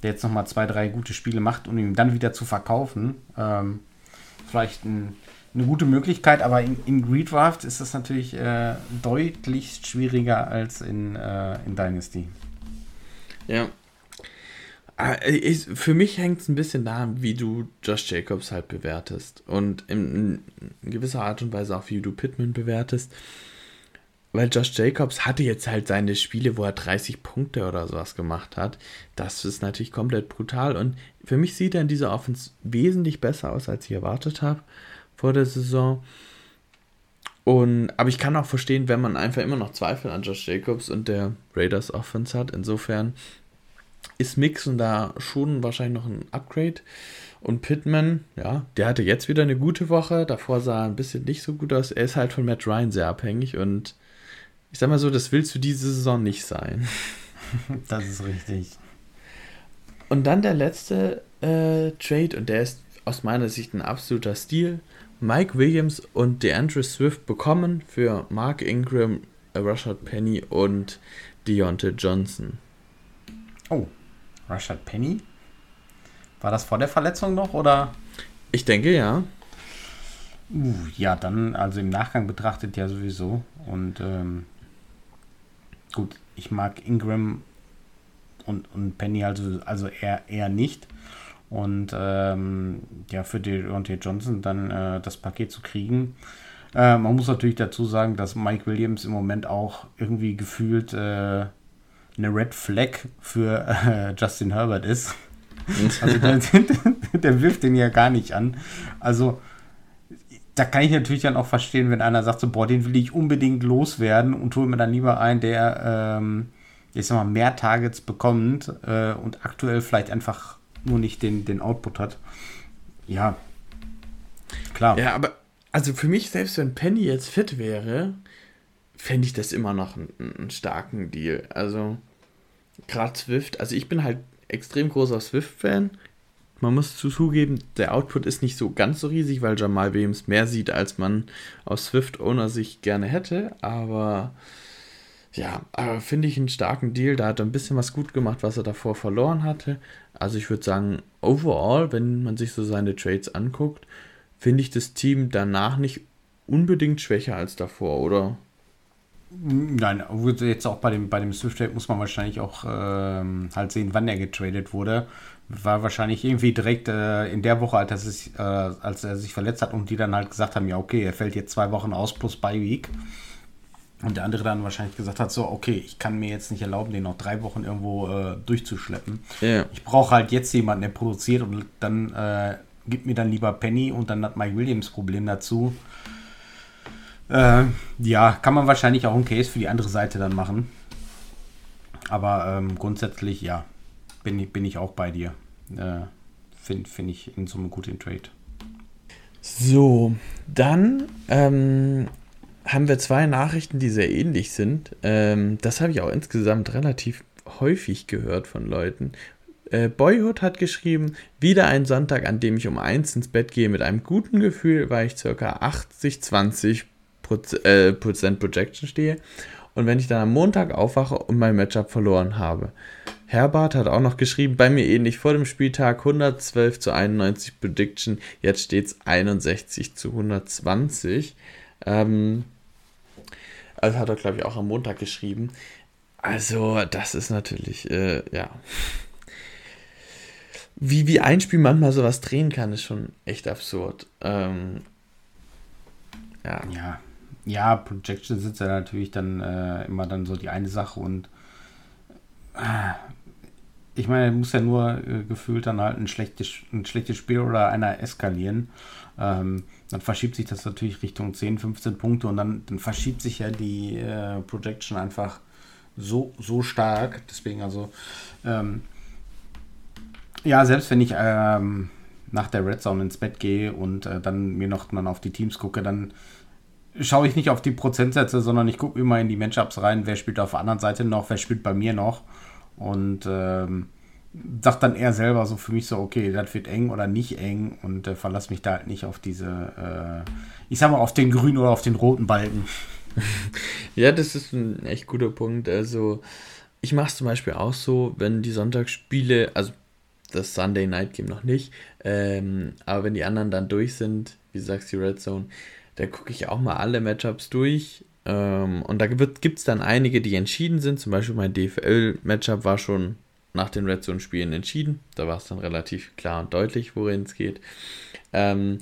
der jetzt nochmal zwei, drei gute Spiele macht, um ihn dann wieder zu verkaufen. Ähm, vielleicht ein, eine gute Möglichkeit, aber in, in Redraft ist das natürlich äh, deutlich schwieriger als in, äh, in Dynasty. Ja. Ich, für mich hängt es ein bisschen da, wie du Josh Jacobs halt bewertest. Und in, in gewisser Art und Weise auch, wie du Pittman bewertest weil Josh Jacobs hatte jetzt halt seine Spiele, wo er 30 Punkte oder sowas gemacht hat. Das ist natürlich komplett brutal. Und für mich sieht er in dieser Offense wesentlich besser aus, als ich erwartet habe vor der Saison. Und, aber ich kann auch verstehen, wenn man einfach immer noch Zweifel an Josh Jacobs und der Raiders Offense hat. Insofern ist Mixon da schon wahrscheinlich noch ein Upgrade. Und Pittman, ja, der hatte jetzt wieder eine gute Woche. Davor sah er ein bisschen nicht so gut aus. Er ist halt von Matt Ryan sehr abhängig und ich sag mal so, das willst du diese Saison nicht sein. Das ist richtig. Und dann der letzte äh, Trade, und der ist aus meiner Sicht ein absoluter Stil. Mike Williams und DeAndre Swift bekommen für Mark Ingram, Rashad Penny und Deontay Johnson. Oh, Rashad Penny? War das vor der Verletzung noch oder? Ich denke ja. Uh, ja, dann also im Nachgang betrachtet ja sowieso. Und ähm, gut, ich mag Ingram und, und Penny also, also eher, eher nicht. Und ähm, ja, für Deontay Johnson dann äh, das Paket zu kriegen. Äh, man muss natürlich dazu sagen, dass Mike Williams im Moment auch irgendwie gefühlt äh, eine Red Flag für äh, Justin Herbert ist. Also der, der wirft den ja gar nicht an. Also da kann ich natürlich dann auch verstehen, wenn einer sagt, so, boah, den will ich unbedingt loswerden und hole mir dann lieber einen, der, ähm, ich sag mal, mehr Targets bekommt äh, und aktuell vielleicht einfach nur nicht den, den Output hat. Ja, klar. Ja, aber also für mich, selbst wenn Penny jetzt fit wäre, fände ich das immer noch einen, einen starken Deal. Also gerade Swift, also ich bin halt extrem großer Swift-Fan. Man muss zugeben, der Output ist nicht so ganz so riesig, weil Jamal Williams mehr sieht, als man aus Swift-Owner sich gerne hätte. Aber ja, finde ich einen starken Deal. Da hat er ein bisschen was gut gemacht, was er davor verloren hatte. Also ich würde sagen, overall, wenn man sich so seine Trades anguckt, finde ich das Team danach nicht unbedingt schwächer als davor, oder? Nein, jetzt auch bei dem, bei dem Swift Trade muss man wahrscheinlich auch ähm, halt sehen, wann er getradet wurde. War wahrscheinlich irgendwie direkt äh, in der Woche, als er, sich, äh, als er sich verletzt hat und die dann halt gesagt haben, ja okay, er fällt jetzt zwei Wochen aus plus Bye Week. Und der andere dann wahrscheinlich gesagt hat, so, okay, ich kann mir jetzt nicht erlauben, den noch drei Wochen irgendwo äh, durchzuschleppen. Yeah. Ich brauche halt jetzt jemanden, der produziert und dann äh, gibt mir dann lieber Penny und dann hat Mike Williams Problem dazu. Äh, ja, kann man wahrscheinlich auch einen Case für die andere Seite dann machen. Aber ähm, grundsätzlich, ja, bin ich, bin ich auch bei dir. Äh, Finde find ich in Summe gut den Trade. So, dann ähm, haben wir zwei Nachrichten, die sehr ähnlich sind. Ähm, das habe ich auch insgesamt relativ häufig gehört von Leuten. Äh, Boyhood hat geschrieben, wieder ein Sonntag, an dem ich um eins ins Bett gehe mit einem guten Gefühl, weil ich ca. 80-20 äh, Prozent Projection stehe und wenn ich dann am Montag aufwache und mein Matchup verloren habe. Herbert hat auch noch geschrieben, bei mir ähnlich vor dem Spieltag 112 zu 91 Prediction, jetzt steht es 61 zu 120. Ähm, also hat er, glaube ich, auch am Montag geschrieben. Also, das ist natürlich, äh, ja. Wie, wie ein Spiel manchmal sowas drehen kann, ist schon echt absurd. Ähm, ja. ja ja, Projection ist ja natürlich dann äh, immer dann so die eine Sache und äh, ich meine, muss ja nur äh, gefühlt dann halt ein schlechtes, ein schlechtes Spiel oder einer eskalieren. Ähm, dann verschiebt sich das natürlich Richtung 10, 15 Punkte und dann, dann verschiebt sich ja die äh, Projection einfach so, so stark. Deswegen also, ähm, ja, selbst wenn ich ähm, nach der Red Zone ins Bett gehe und äh, dann mir noch mal auf die Teams gucke, dann schaue ich nicht auf die Prozentsätze, sondern ich gucke immer in die Matchups rein, wer spielt auf der anderen Seite noch, wer spielt bei mir noch. Und ähm, sagt dann eher selber so für mich so, okay, das wird eng oder nicht eng und äh, verlasse mich da halt nicht auf diese, äh, ich sag mal, auf den grünen oder auf den roten Balken. ja, das ist ein echt guter Punkt. Also, ich mache es zum Beispiel auch so, wenn die Sonntagsspiele, also das Sunday Night Game noch nicht, ähm, aber wenn die anderen dann durch sind, wie du sagst, die Red Zone, da gucke ich auch mal alle Matchups durch. Ähm, und da gibt es dann einige, die entschieden sind. Zum Beispiel mein DFL-Matchup war schon nach den Red Zone-Spielen entschieden. Da war es dann relativ klar und deutlich, worin es geht. Ähm,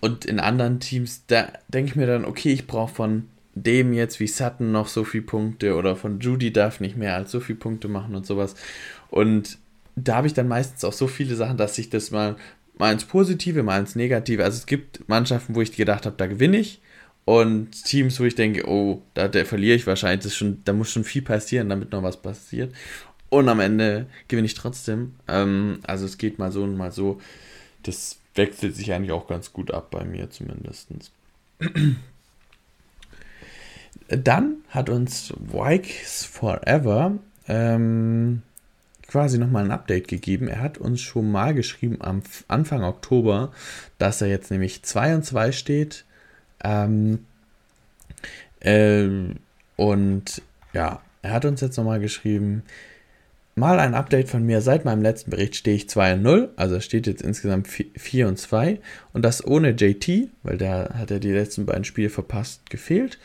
und in anderen Teams, da denke ich mir dann, okay, ich brauche von dem jetzt wie Sutton noch so viele Punkte oder von Judy darf nicht mehr als so viele Punkte machen und sowas. Und da habe ich dann meistens auch so viele Sachen, dass ich das mal mal ins Positive, mal ins Negative. Also es gibt Mannschaften, wo ich gedacht habe, da gewinne ich. Und Teams, wo ich denke, oh, da, da verliere ich wahrscheinlich. Das schon, da muss schon viel passieren, damit noch was passiert. Und am Ende gewinne ich trotzdem. Ähm, also es geht mal so und mal so. Das wechselt sich eigentlich auch ganz gut ab bei mir zumindest. Dann hat uns Wikes Forever ähm, quasi nochmal ein Update gegeben. Er hat uns schon mal geschrieben am Anfang Oktober, dass er jetzt nämlich 2 und 2 steht. Ähm, äh, und ja, er hat uns jetzt nochmal geschrieben, mal ein Update von mir. Seit meinem letzten Bericht stehe ich 2 und 0, also steht jetzt insgesamt 4 und 2. Und das ohne JT, weil der hat ja die letzten beiden Spiele verpasst, gefehlt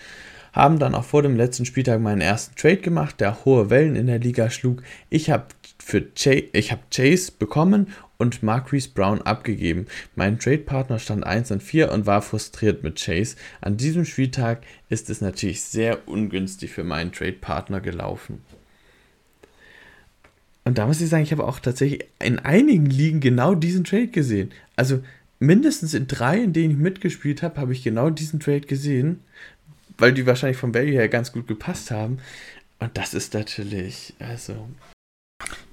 haben dann auch vor dem letzten Spieltag meinen ersten Trade gemacht, der hohe Wellen in der Liga schlug. Ich habe für Chase, ich habe Chase bekommen und Marquise Brown abgegeben. Mein Trade-Partner stand 1 und 4 und war frustriert mit Chase. An diesem Spieltag ist es natürlich sehr ungünstig für meinen Trade-Partner gelaufen. Und da muss ich sagen, ich habe auch tatsächlich in einigen Ligen genau diesen Trade gesehen. Also mindestens in drei, in denen ich mitgespielt habe, habe ich genau diesen Trade gesehen, weil die wahrscheinlich vom Value her ganz gut gepasst haben. Und das ist natürlich, also.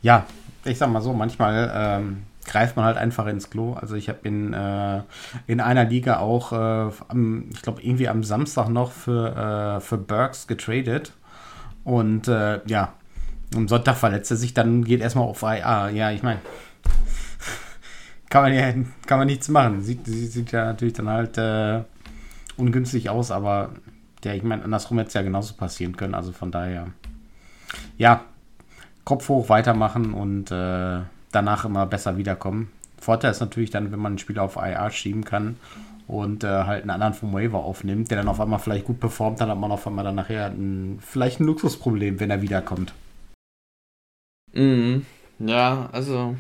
Ja, ich sag mal so, manchmal ähm, greift man halt einfach ins Klo. Also ich habe in, äh, in einer Liga auch, äh, am, ich glaube, irgendwie am Samstag noch für, äh, für Burks getradet. Und äh, ja, am Sonntag verletzt er sich, dann geht erstmal auf IA. Ja, ich meine, kann man ja kann man nichts machen. Sieht, sieht ja natürlich dann halt äh, ungünstig aus, aber ja, ich meine, andersrum hätte es ja genauso passieren können. Also von daher, ja, Kopf hoch weitermachen und äh, danach immer besser wiederkommen. Vorteil ist natürlich dann, wenn man einen Spieler auf IA schieben kann und äh, halt einen anderen vom Waiver aufnimmt, der dann auf einmal vielleicht gut performt, dann hat man auf einmal dann nachher ein, vielleicht ein Luxusproblem, wenn er wiederkommt. Mhm. Ja, also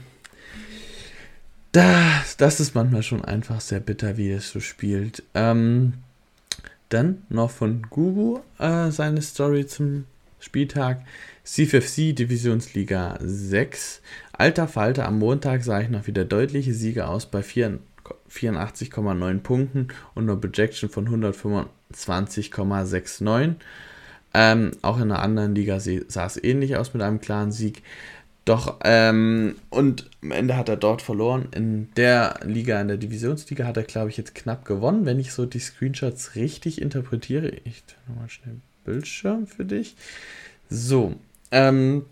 das, das ist manchmal schon einfach sehr bitter, wie es so spielt. Ähm, dann noch von Gugu äh, seine Story zum Spieltag. CFFC Divisionsliga 6. Alter Falter, am Montag sah ich noch wieder deutliche Siege aus bei 84,9 Punkten und einer Projection von 125,69. Ähm, auch in einer anderen Liga sah es ähnlich aus mit einem klaren Sieg. Doch, ähm, und am Ende hat er dort verloren. In der Liga, in der Divisionsliga, hat er, glaube ich, jetzt knapp gewonnen, wenn ich so die Screenshots richtig interpretiere. Ich nochmal schnell Bildschirm für dich. So, ähm,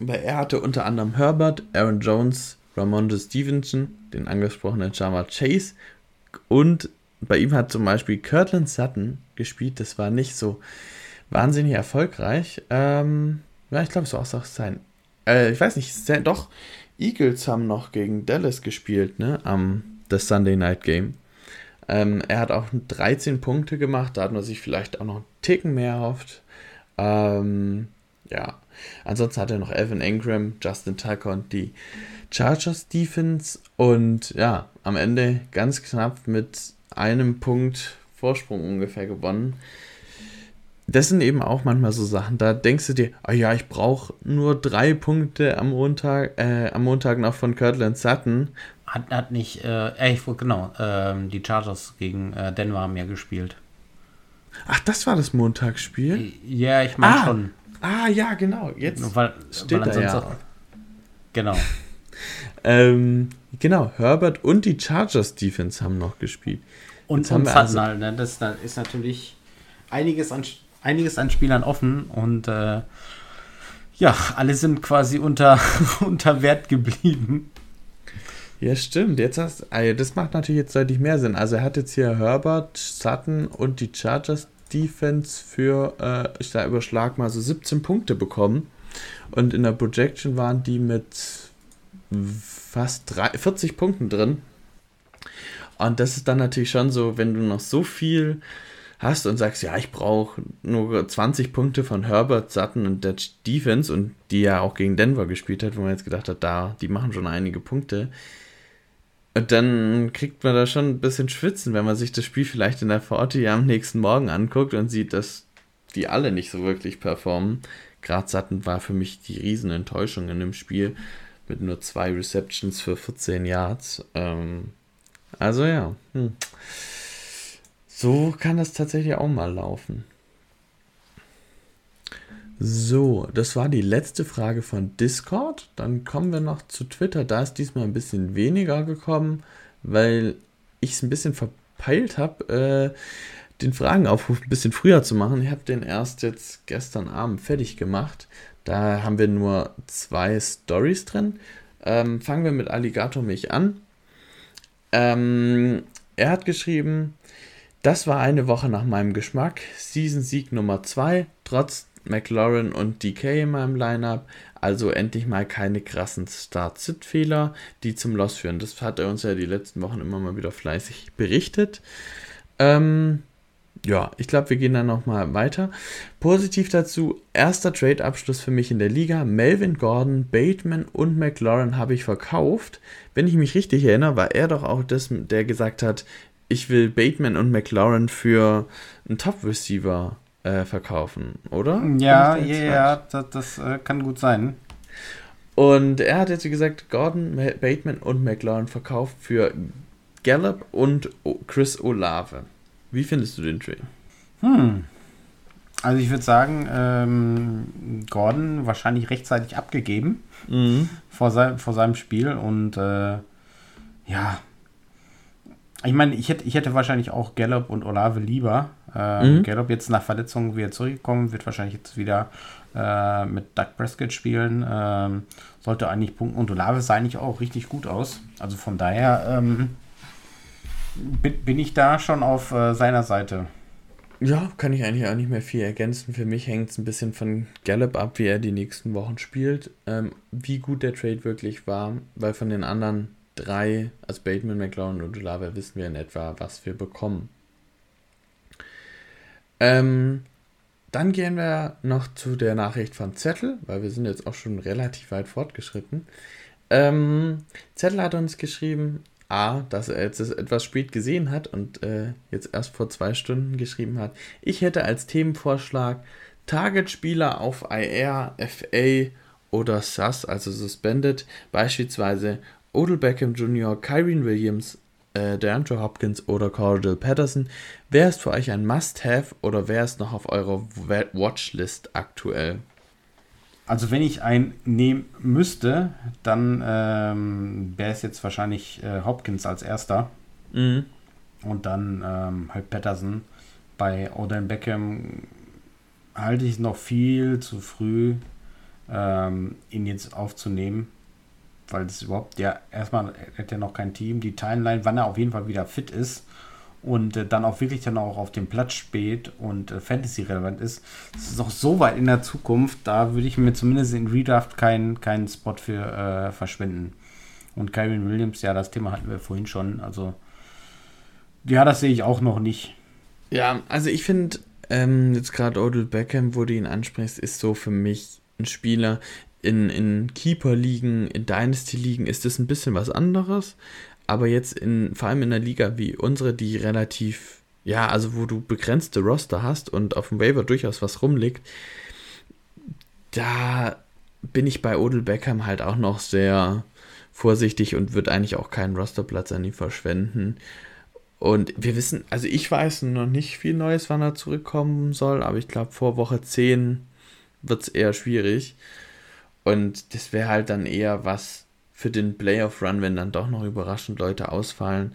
weil er hatte unter anderem Herbert, Aaron Jones, Ramondo Stevenson, den angesprochenen Jama Chase und bei ihm hat zum Beispiel Kirtland Sutton gespielt. Das war nicht so wahnsinnig erfolgreich. Ähm, ja, ich glaube, es war auch sein. Äh, ich weiß nicht, sehr, doch, Eagles haben noch gegen Dallas gespielt, ne? Am das Sunday Night Game. Ähm, er hat auch 13 Punkte gemacht, da hat man sich vielleicht auch noch einen Ticken mehr erhofft. Ähm, ja, ansonsten hat er noch Evan Ingram, Justin Tucker und die Chargers Defense und ja, am Ende ganz knapp mit einem Punkt Vorsprung ungefähr gewonnen. Das sind eben auch manchmal so Sachen, da denkst du dir, oh ja, ich brauche nur drei Punkte am Montag, äh, am Montag noch von Kirtland Sutton. Hat, hat nicht, äh, ich genau, äh, die Chargers gegen äh, Denver haben ja gespielt. Ach, das war das Montagsspiel? Ja, ich meine ah, schon. Ah, ja, genau. Jetzt weil, steht weil da ja. Auch, genau. ähm, genau, Herbert und die Chargers Defense haben noch gespielt. Und, Jetzt und Sutton also, halt, ne? das, das ist natürlich einiges an, einiges an Spielern offen und äh, ja, alle sind quasi unter, unter Wert geblieben. Ja, stimmt. Jetzt hast, also das macht natürlich jetzt deutlich mehr Sinn. Also er hat jetzt hier Herbert, Sutton und die Chargers Defense für, äh, ich da überschlag mal so 17 Punkte bekommen. Und in der Projection waren die mit fast 3, 40 Punkten drin. Und das ist dann natürlich schon so, wenn du noch so viel hast und sagst, ja, ich brauche nur 20 Punkte von Herbert, Sutton und der Defense und die ja auch gegen Denver gespielt hat, wo man jetzt gedacht hat, da, die machen schon einige Punkte und dann kriegt man da schon ein bisschen Schwitzen, wenn man sich das Spiel vielleicht in der 40 am nächsten Morgen anguckt und sieht, dass die alle nicht so wirklich performen. Gerade Sutton war für mich die Riesenenttäuschung in dem Spiel mit nur zwei Receptions für 14 Yards. Ähm, also ja, hm. so kann das tatsächlich auch mal laufen. So, das war die letzte Frage von Discord. Dann kommen wir noch zu Twitter. Da ist diesmal ein bisschen weniger gekommen, weil ich es ein bisschen verpeilt habe, äh, den Fragenaufruf ein bisschen früher zu machen. Ich habe den erst jetzt gestern Abend fertig gemacht. Da haben wir nur zwei Stories drin. Ähm, fangen wir mit Alligator Milch an. Ähm, er hat geschrieben, das war eine Woche nach meinem Geschmack. Season-Sieg Nummer 2, trotz McLaurin und DK in meinem Lineup. Also endlich mal keine krassen Start-Sit-Fehler, die zum Loss führen. Das hat er uns ja die letzten Wochen immer mal wieder fleißig berichtet. Ähm, ja, ich glaube, wir gehen dann nochmal weiter. Positiv dazu, erster Trade-Abschluss für mich in der Liga. Melvin Gordon, Bateman und McLaurin habe ich verkauft. Wenn ich mich richtig erinnere, war er doch auch das, der gesagt hat, ich will Bateman und McLaurin für einen Top-Receiver äh, verkaufen, oder? Ja, ja, ja, das, das äh, kann gut sein. Und er hat jetzt, wie gesagt, Gordon, Bateman und McLaurin verkauft für Gallup und Chris Olave. Wie findest du den Trade? Hm. Also ich würde sagen, ähm, Gordon wahrscheinlich rechtzeitig abgegeben mhm. vor, sein, vor seinem Spiel und äh, ja, ich meine, ich hätte, ich hätte wahrscheinlich auch Gallup und Olave lieber. Äh, mhm. Gallup jetzt nach Verletzungen wieder zurückgekommen, wird wahrscheinlich jetzt wieder äh, mit Doug Prescott spielen. Ähm, sollte eigentlich punkten. Und Olave sah eigentlich auch richtig gut aus. Also von daher ähm, bin, bin, ich da schon auf äh, seiner Seite. Ja, kann ich eigentlich auch nicht mehr viel ergänzen. Für mich hängt es ein bisschen von Gallup ab, wie er die nächsten Wochen spielt. Ähm, wie gut der Trade wirklich war, weil von den anderen drei, also Bateman, McLaurin und Olave, wissen wir in etwa, was wir bekommen. Ähm, dann gehen wir noch zu der Nachricht von Zettel, weil wir sind jetzt auch schon relativ weit fortgeschritten. Ähm, Zettel hat uns geschrieben, A, dass er jetzt etwas spät gesehen hat und äh, jetzt erst vor zwei Stunden geschrieben hat. Ich hätte als Themenvorschlag Target-Spieler auf IR, FA oder SAS, also Suspended, beispielsweise Odell Beckham Jr., Kyrie Williams, äh, DeAndre Hopkins oder Cordell Patterson. Wer ist für euch ein Must-Have oder wer ist noch auf eurer Watchlist aktuell? Also wenn ich einen nehmen müsste, dann ähm, wäre es jetzt wahrscheinlich äh, Hopkins als erster. Mhm. Und dann ähm, halt Patterson. Bei Odell Beckham halte ich es noch viel zu früh, ähm, ihn jetzt aufzunehmen weil das überhaupt ja erstmal hat er noch kein Team, die Timeline, wann er auf jeden Fall wieder fit ist und äh, dann auch wirklich dann auch auf dem Platz spielt und äh, Fantasy relevant ist. Das ist noch so weit in der Zukunft, da würde ich mir zumindest in Redraft keinen keinen Spot für äh, verschwenden. Und Kyron Williams, ja, das Thema hatten wir vorhin schon, also ja, das sehe ich auch noch nicht. Ja, also ich finde, ähm, jetzt gerade Odell Beckham, wo du ihn ansprichst, ist so für mich ein Spieler, in, in Keeper-Ligen, in Dynasty-Ligen ist das ein bisschen was anderes. Aber jetzt in, vor allem in einer Liga wie unsere, die relativ, ja, also wo du begrenzte Roster hast und auf dem Waiver durchaus was rumliegt, da bin ich bei Odell Beckham halt auch noch sehr vorsichtig und würde eigentlich auch keinen Rosterplatz an ihn verschwenden. Und wir wissen, also ich weiß noch nicht viel Neues, wann er zurückkommen soll, aber ich glaube, vor Woche 10 wird es eher schwierig. Und das wäre halt dann eher was für den Playoff-Run, wenn dann doch noch überraschend Leute ausfallen.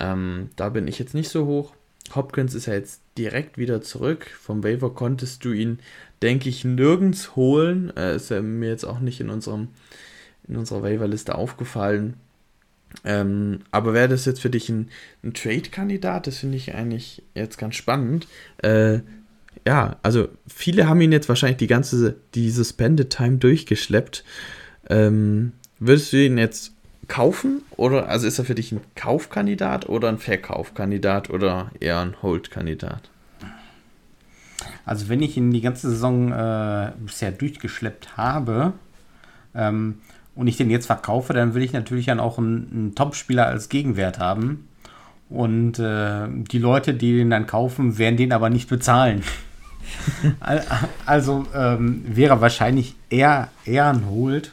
Ähm, da bin ich jetzt nicht so hoch. Hopkins ist ja jetzt direkt wieder zurück. Vom Waiver konntest du ihn, denke ich, nirgends holen. Äh, ist ja mir jetzt auch nicht in, unserem, in unserer Waiver-Liste aufgefallen. Ähm, aber wäre das jetzt für dich ein, ein Trade-Kandidat? Das finde ich eigentlich jetzt ganz spannend. Äh, ja, also viele haben ihn jetzt wahrscheinlich die ganze, die Suspended Time durchgeschleppt. Ähm, würdest du ihn jetzt kaufen? Oder, also ist er für dich ein Kaufkandidat oder ein Verkaufkandidat oder eher ein Hold-Kandidat? Also wenn ich ihn die ganze Saison äh, bisher durchgeschleppt habe ähm, und ich den jetzt verkaufe, dann will ich natürlich dann auch einen, einen Top-Spieler als Gegenwert haben. Und äh, die Leute, die den dann kaufen, werden den aber nicht bezahlen. also ähm, wäre wahrscheinlich eher, Hold.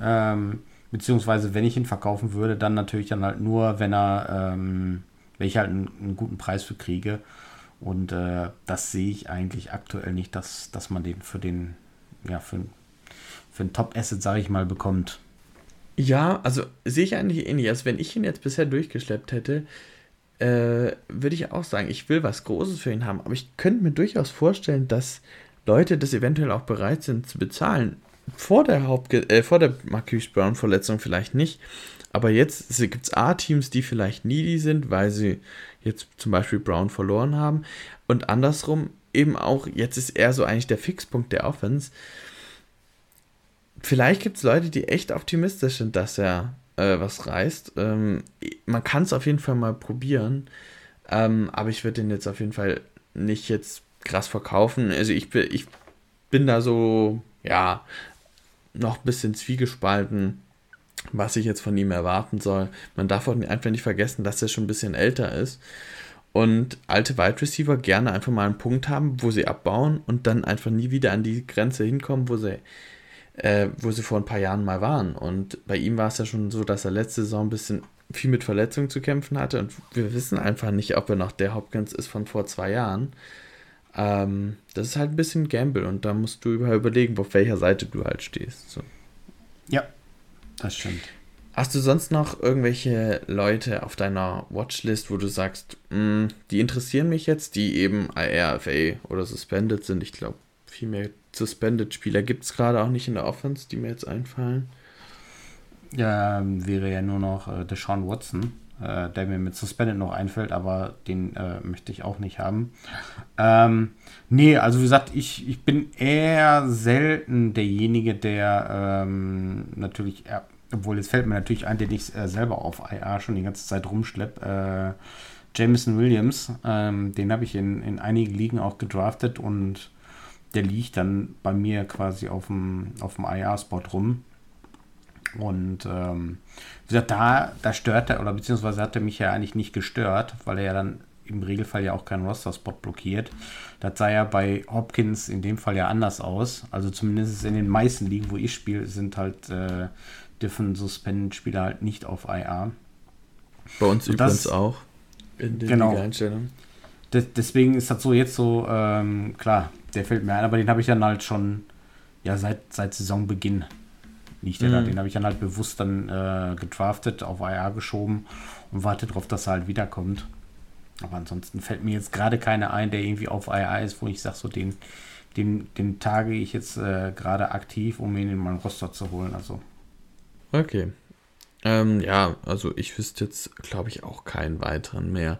Ähm, beziehungsweise, wenn ich ihn verkaufen würde, dann natürlich dann halt nur, wenn er, ähm, wenn ich halt einen, einen, guten Preis für kriege. Und äh, das sehe ich eigentlich aktuell nicht, dass, dass man den für den, ja, für, für ein Top-Asset, sage ich mal, bekommt. Ja, also sehe ich eigentlich ähnlich. Also wenn ich ihn jetzt bisher durchgeschleppt hätte, äh, würde ich auch sagen, ich will was Großes für ihn haben. Aber ich könnte mir durchaus vorstellen, dass Leute das eventuell auch bereit sind zu bezahlen. Vor der Haupt äh, vor der Marcus Brown Verletzung vielleicht nicht. Aber jetzt gibt es A-Teams, die vielleicht needy sind, weil sie jetzt zum Beispiel Brown verloren haben. Und andersrum eben auch, jetzt ist er so eigentlich der Fixpunkt der Offense. Vielleicht gibt es Leute, die echt optimistisch sind, dass er äh, was reißt. Ähm, man kann es auf jeden Fall mal probieren, ähm, aber ich würde den jetzt auf jeden Fall nicht jetzt krass verkaufen. Also ich bin, ich bin da so, ja, noch ein bisschen zwiegespalten, was ich jetzt von ihm erwarten soll. Man darf auch einfach nicht vergessen, dass er schon ein bisschen älter ist. Und alte Wide Receiver gerne einfach mal einen Punkt haben, wo sie abbauen und dann einfach nie wieder an die Grenze hinkommen, wo sie äh, wo sie vor ein paar Jahren mal waren. Und bei ihm war es ja schon so, dass er letzte Saison ein bisschen viel mit Verletzungen zu kämpfen hatte. Und wir wissen einfach nicht, ob er noch der Hopkins ist von vor zwei Jahren. Ähm, das ist halt ein bisschen Gamble und da musst du überlegen, auf welcher Seite du halt stehst. So. Ja, das stimmt. Hast du sonst noch irgendwelche Leute auf deiner Watchlist, wo du sagst, mh, hm, die interessieren mich jetzt, die eben RFA oder Suspended sind? Ich glaube, viel mehr Suspended-Spieler gibt es gerade auch nicht in der Offense, die mir jetzt einfallen. Ja, wäre ja nur noch äh, Deshaun Watson, äh, der mir mit Suspended noch einfällt, aber den äh, möchte ich auch nicht haben. Ähm, nee, also wie gesagt, ich, ich bin eher selten derjenige, der ähm, natürlich, ja, obwohl es fällt mir natürlich ein, den ich äh, selber auf IA schon die ganze Zeit rumschlepp. Äh, Jameson Williams, ähm, den habe ich in, in einigen Ligen auch gedraftet und der liegt dann bei mir quasi auf dem, auf dem IA-Spot rum. Und ähm, wie gesagt, da, da stört er, oder beziehungsweise hat er mich ja eigentlich nicht gestört, weil er ja dann im Regelfall ja auch keinen Roster-Spot blockiert. Das sah ja bei Hopkins in dem Fall ja anders aus. Also zumindest in den meisten Ligen, wo ich spiele, sind halt äh, dürfen Suspended-Spieler halt nicht auf IA. Bei uns Und übrigens das, auch in den genau. Einstellungen. Deswegen ist das so jetzt so, ähm, klar, der fällt mir ein, aber den habe ich dann halt schon ja seit, seit Saisonbeginn liegt er mhm. da. Den habe ich dann halt bewusst dann äh, gedraftet, auf IA geschoben und warte darauf, dass er halt wiederkommt. Aber ansonsten fällt mir jetzt gerade keiner ein, der irgendwie auf IA ist, wo ich sage, so den, den, den tage ich jetzt äh, gerade aktiv, um ihn in meinen Roster zu holen. Also. Okay. Ähm, ja, also ich wüsste jetzt, glaube ich, auch keinen weiteren mehr.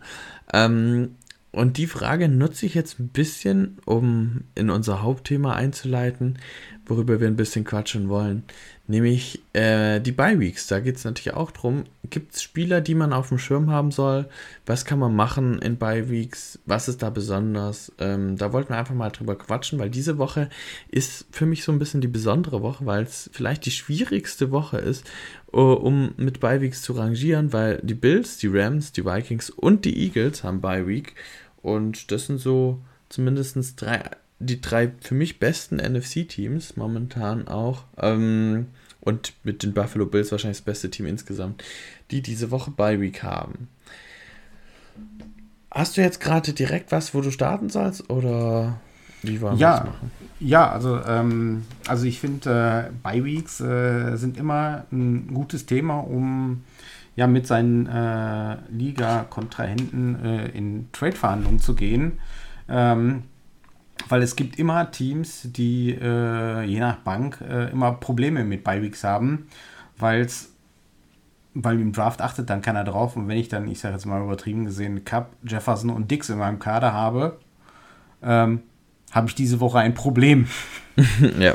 Ähm, und die Frage nutze ich jetzt ein bisschen, um in unser Hauptthema einzuleiten, worüber wir ein bisschen quatschen wollen. Nämlich äh, die Bye-Weeks. Da geht es natürlich auch drum. Gibt es Spieler, die man auf dem Schirm haben soll? Was kann man machen in Bye-Weeks? Was ist da besonders? Ähm, da wollten wir einfach mal drüber quatschen, weil diese Woche ist für mich so ein bisschen die besondere Woche, weil es vielleicht die schwierigste Woche ist, uh, um mit Bye-Weeks zu rangieren, weil die Bills, die Rams, die Vikings und die Eagles haben Bye-Week. Und das sind so zumindest drei die drei für mich besten NFC-Teams momentan auch. Ähm, und mit den Buffalo Bills wahrscheinlich das beste Team insgesamt, die diese Woche bei Week haben. Hast du jetzt gerade direkt was, wo du starten sollst oder wie wollen ja, wir das machen? Ja, also, ähm, also ich finde, äh, Bye-Weeks äh, sind immer ein gutes Thema, um ja mit seinen äh, Liga-Kontrahenten äh, in Trade-Verhandlungen zu gehen. Ähm, weil es gibt immer Teams, die äh, je nach Bank äh, immer Probleme mit Bi-Weeks haben, weil's, weil im Draft achtet dann keiner drauf und wenn ich dann, ich sage jetzt mal übertrieben gesehen, Cup, Jefferson und Dix in meinem Kader habe, ähm, habe ich diese Woche ein Problem. ja.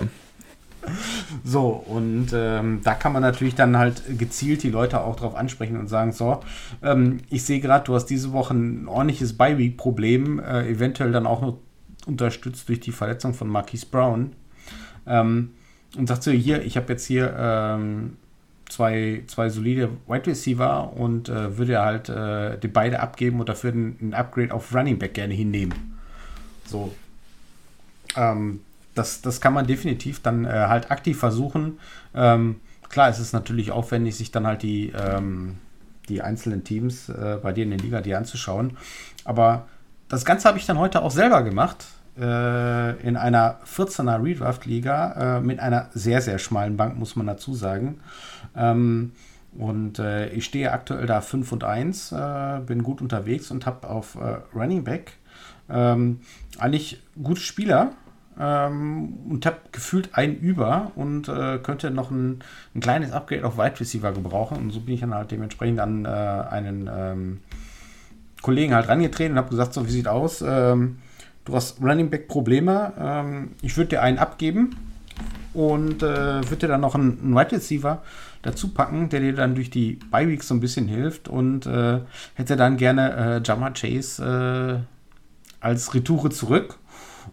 So, und ähm, da kann man natürlich dann halt gezielt die Leute auch drauf ansprechen und sagen, so, ähm, ich sehe gerade, du hast diese Woche ein ordentliches Bye-Week-Problem, äh, eventuell dann auch noch unterstützt durch die Verletzung von Marquise Brown. Ähm, und sagt so, hier, ich habe jetzt hier ähm, zwei, zwei solide Wide Receiver und äh, würde halt äh, die beide abgeben und dafür ein, ein, Upgrade auf Running Back gerne hinnehmen. So. Ähm, das, das kann man definitiv dann äh, halt aktiv versuchen. Ähm, klar, es ist natürlich aufwendig, sich dann halt die, ähm, die einzelnen Teams äh, bei dir in der Liga die anzuschauen. Aber das Ganze habe ich dann heute auch selber gemacht. Äh, in einer 14er Redraft-Liga äh, mit einer sehr, sehr schmalen Bank, muss man dazu sagen. Ähm, und äh, ich stehe aktuell da 5 und 1, äh, bin gut unterwegs und habe auf Running Back ähm, eigentlich gute Spieler ähm, und habe gefühlt einen über und äh, könnte noch ein, ein, kleines Upgrade auf Wide Receiver gebrauchen. Und so bin ich dann halt dementsprechend an einen ähm, Kollegen halt rangetreten und habe gesagt, so wie sieht aus, ähm, du hast Running Back Probleme, ähm, ich würde dir einen abgeben und äh, würde dir dann noch einen, einen Wide Receiver dazu packen, der dir dann durch die Bye Weeks so ein bisschen hilft und äh, hätte dann gerne äh, Jama Chase äh, als Retoure zurück.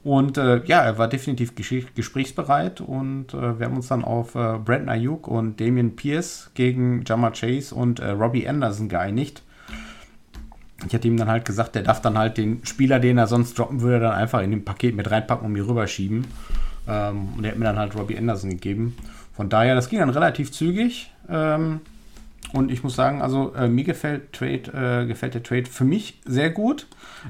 Und äh, ja, er war definitiv gesprächsbereit und äh, wir haben uns dann auf äh, Brandon Ayuk und Damian Pierce gegen Jama Chase und äh, Robbie Anderson geeinigt ich hatte ihm dann halt gesagt, der darf dann halt den Spieler, den er sonst droppen würde, dann einfach in dem Paket mit reinpacken und mir rüberschieben. Ähm, und der hat mir dann halt Robbie Anderson gegeben. Von daher, das ging dann relativ zügig. Ähm, und ich muss sagen, also äh, mir gefällt, Trade, äh, gefällt der Trade für mich sehr gut.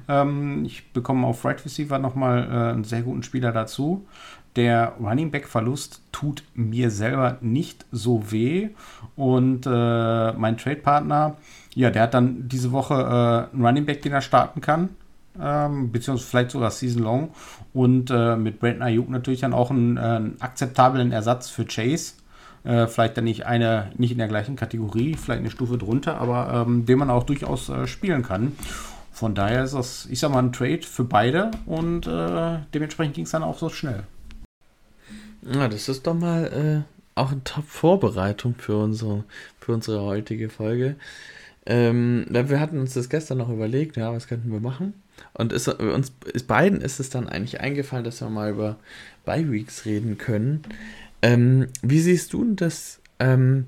Ähm, ich bekomme auf Right Receiver nochmal äh, einen sehr guten Spieler dazu. Der Running Back Verlust tut mir selber nicht so weh. Und äh, mein Trade Partner, ja, der hat dann diese Woche äh, einen Running Back, den er starten kann. Ähm, beziehungsweise vielleicht sogar Season Long. Und äh, mit Brandon Ayuk natürlich dann auch einen, einen akzeptablen Ersatz für Chase äh, vielleicht dann nicht eine, nicht in der gleichen Kategorie, vielleicht eine Stufe drunter, aber ähm, den man auch durchaus äh, spielen kann. Von daher ist das, ich sag mal, ein Trade für beide und äh, dementsprechend ging es dann auch so schnell. Ja, das ist doch mal äh, auch eine Top-Vorbereitung für unsere, für unsere heutige Folge. Ähm, wir hatten uns das gestern noch überlegt, ja, was könnten wir machen? Und ist, uns ist beiden ist es dann eigentlich eingefallen, dass wir mal über Bi-Weeks reden können. Ähm, wie siehst du das? Ähm,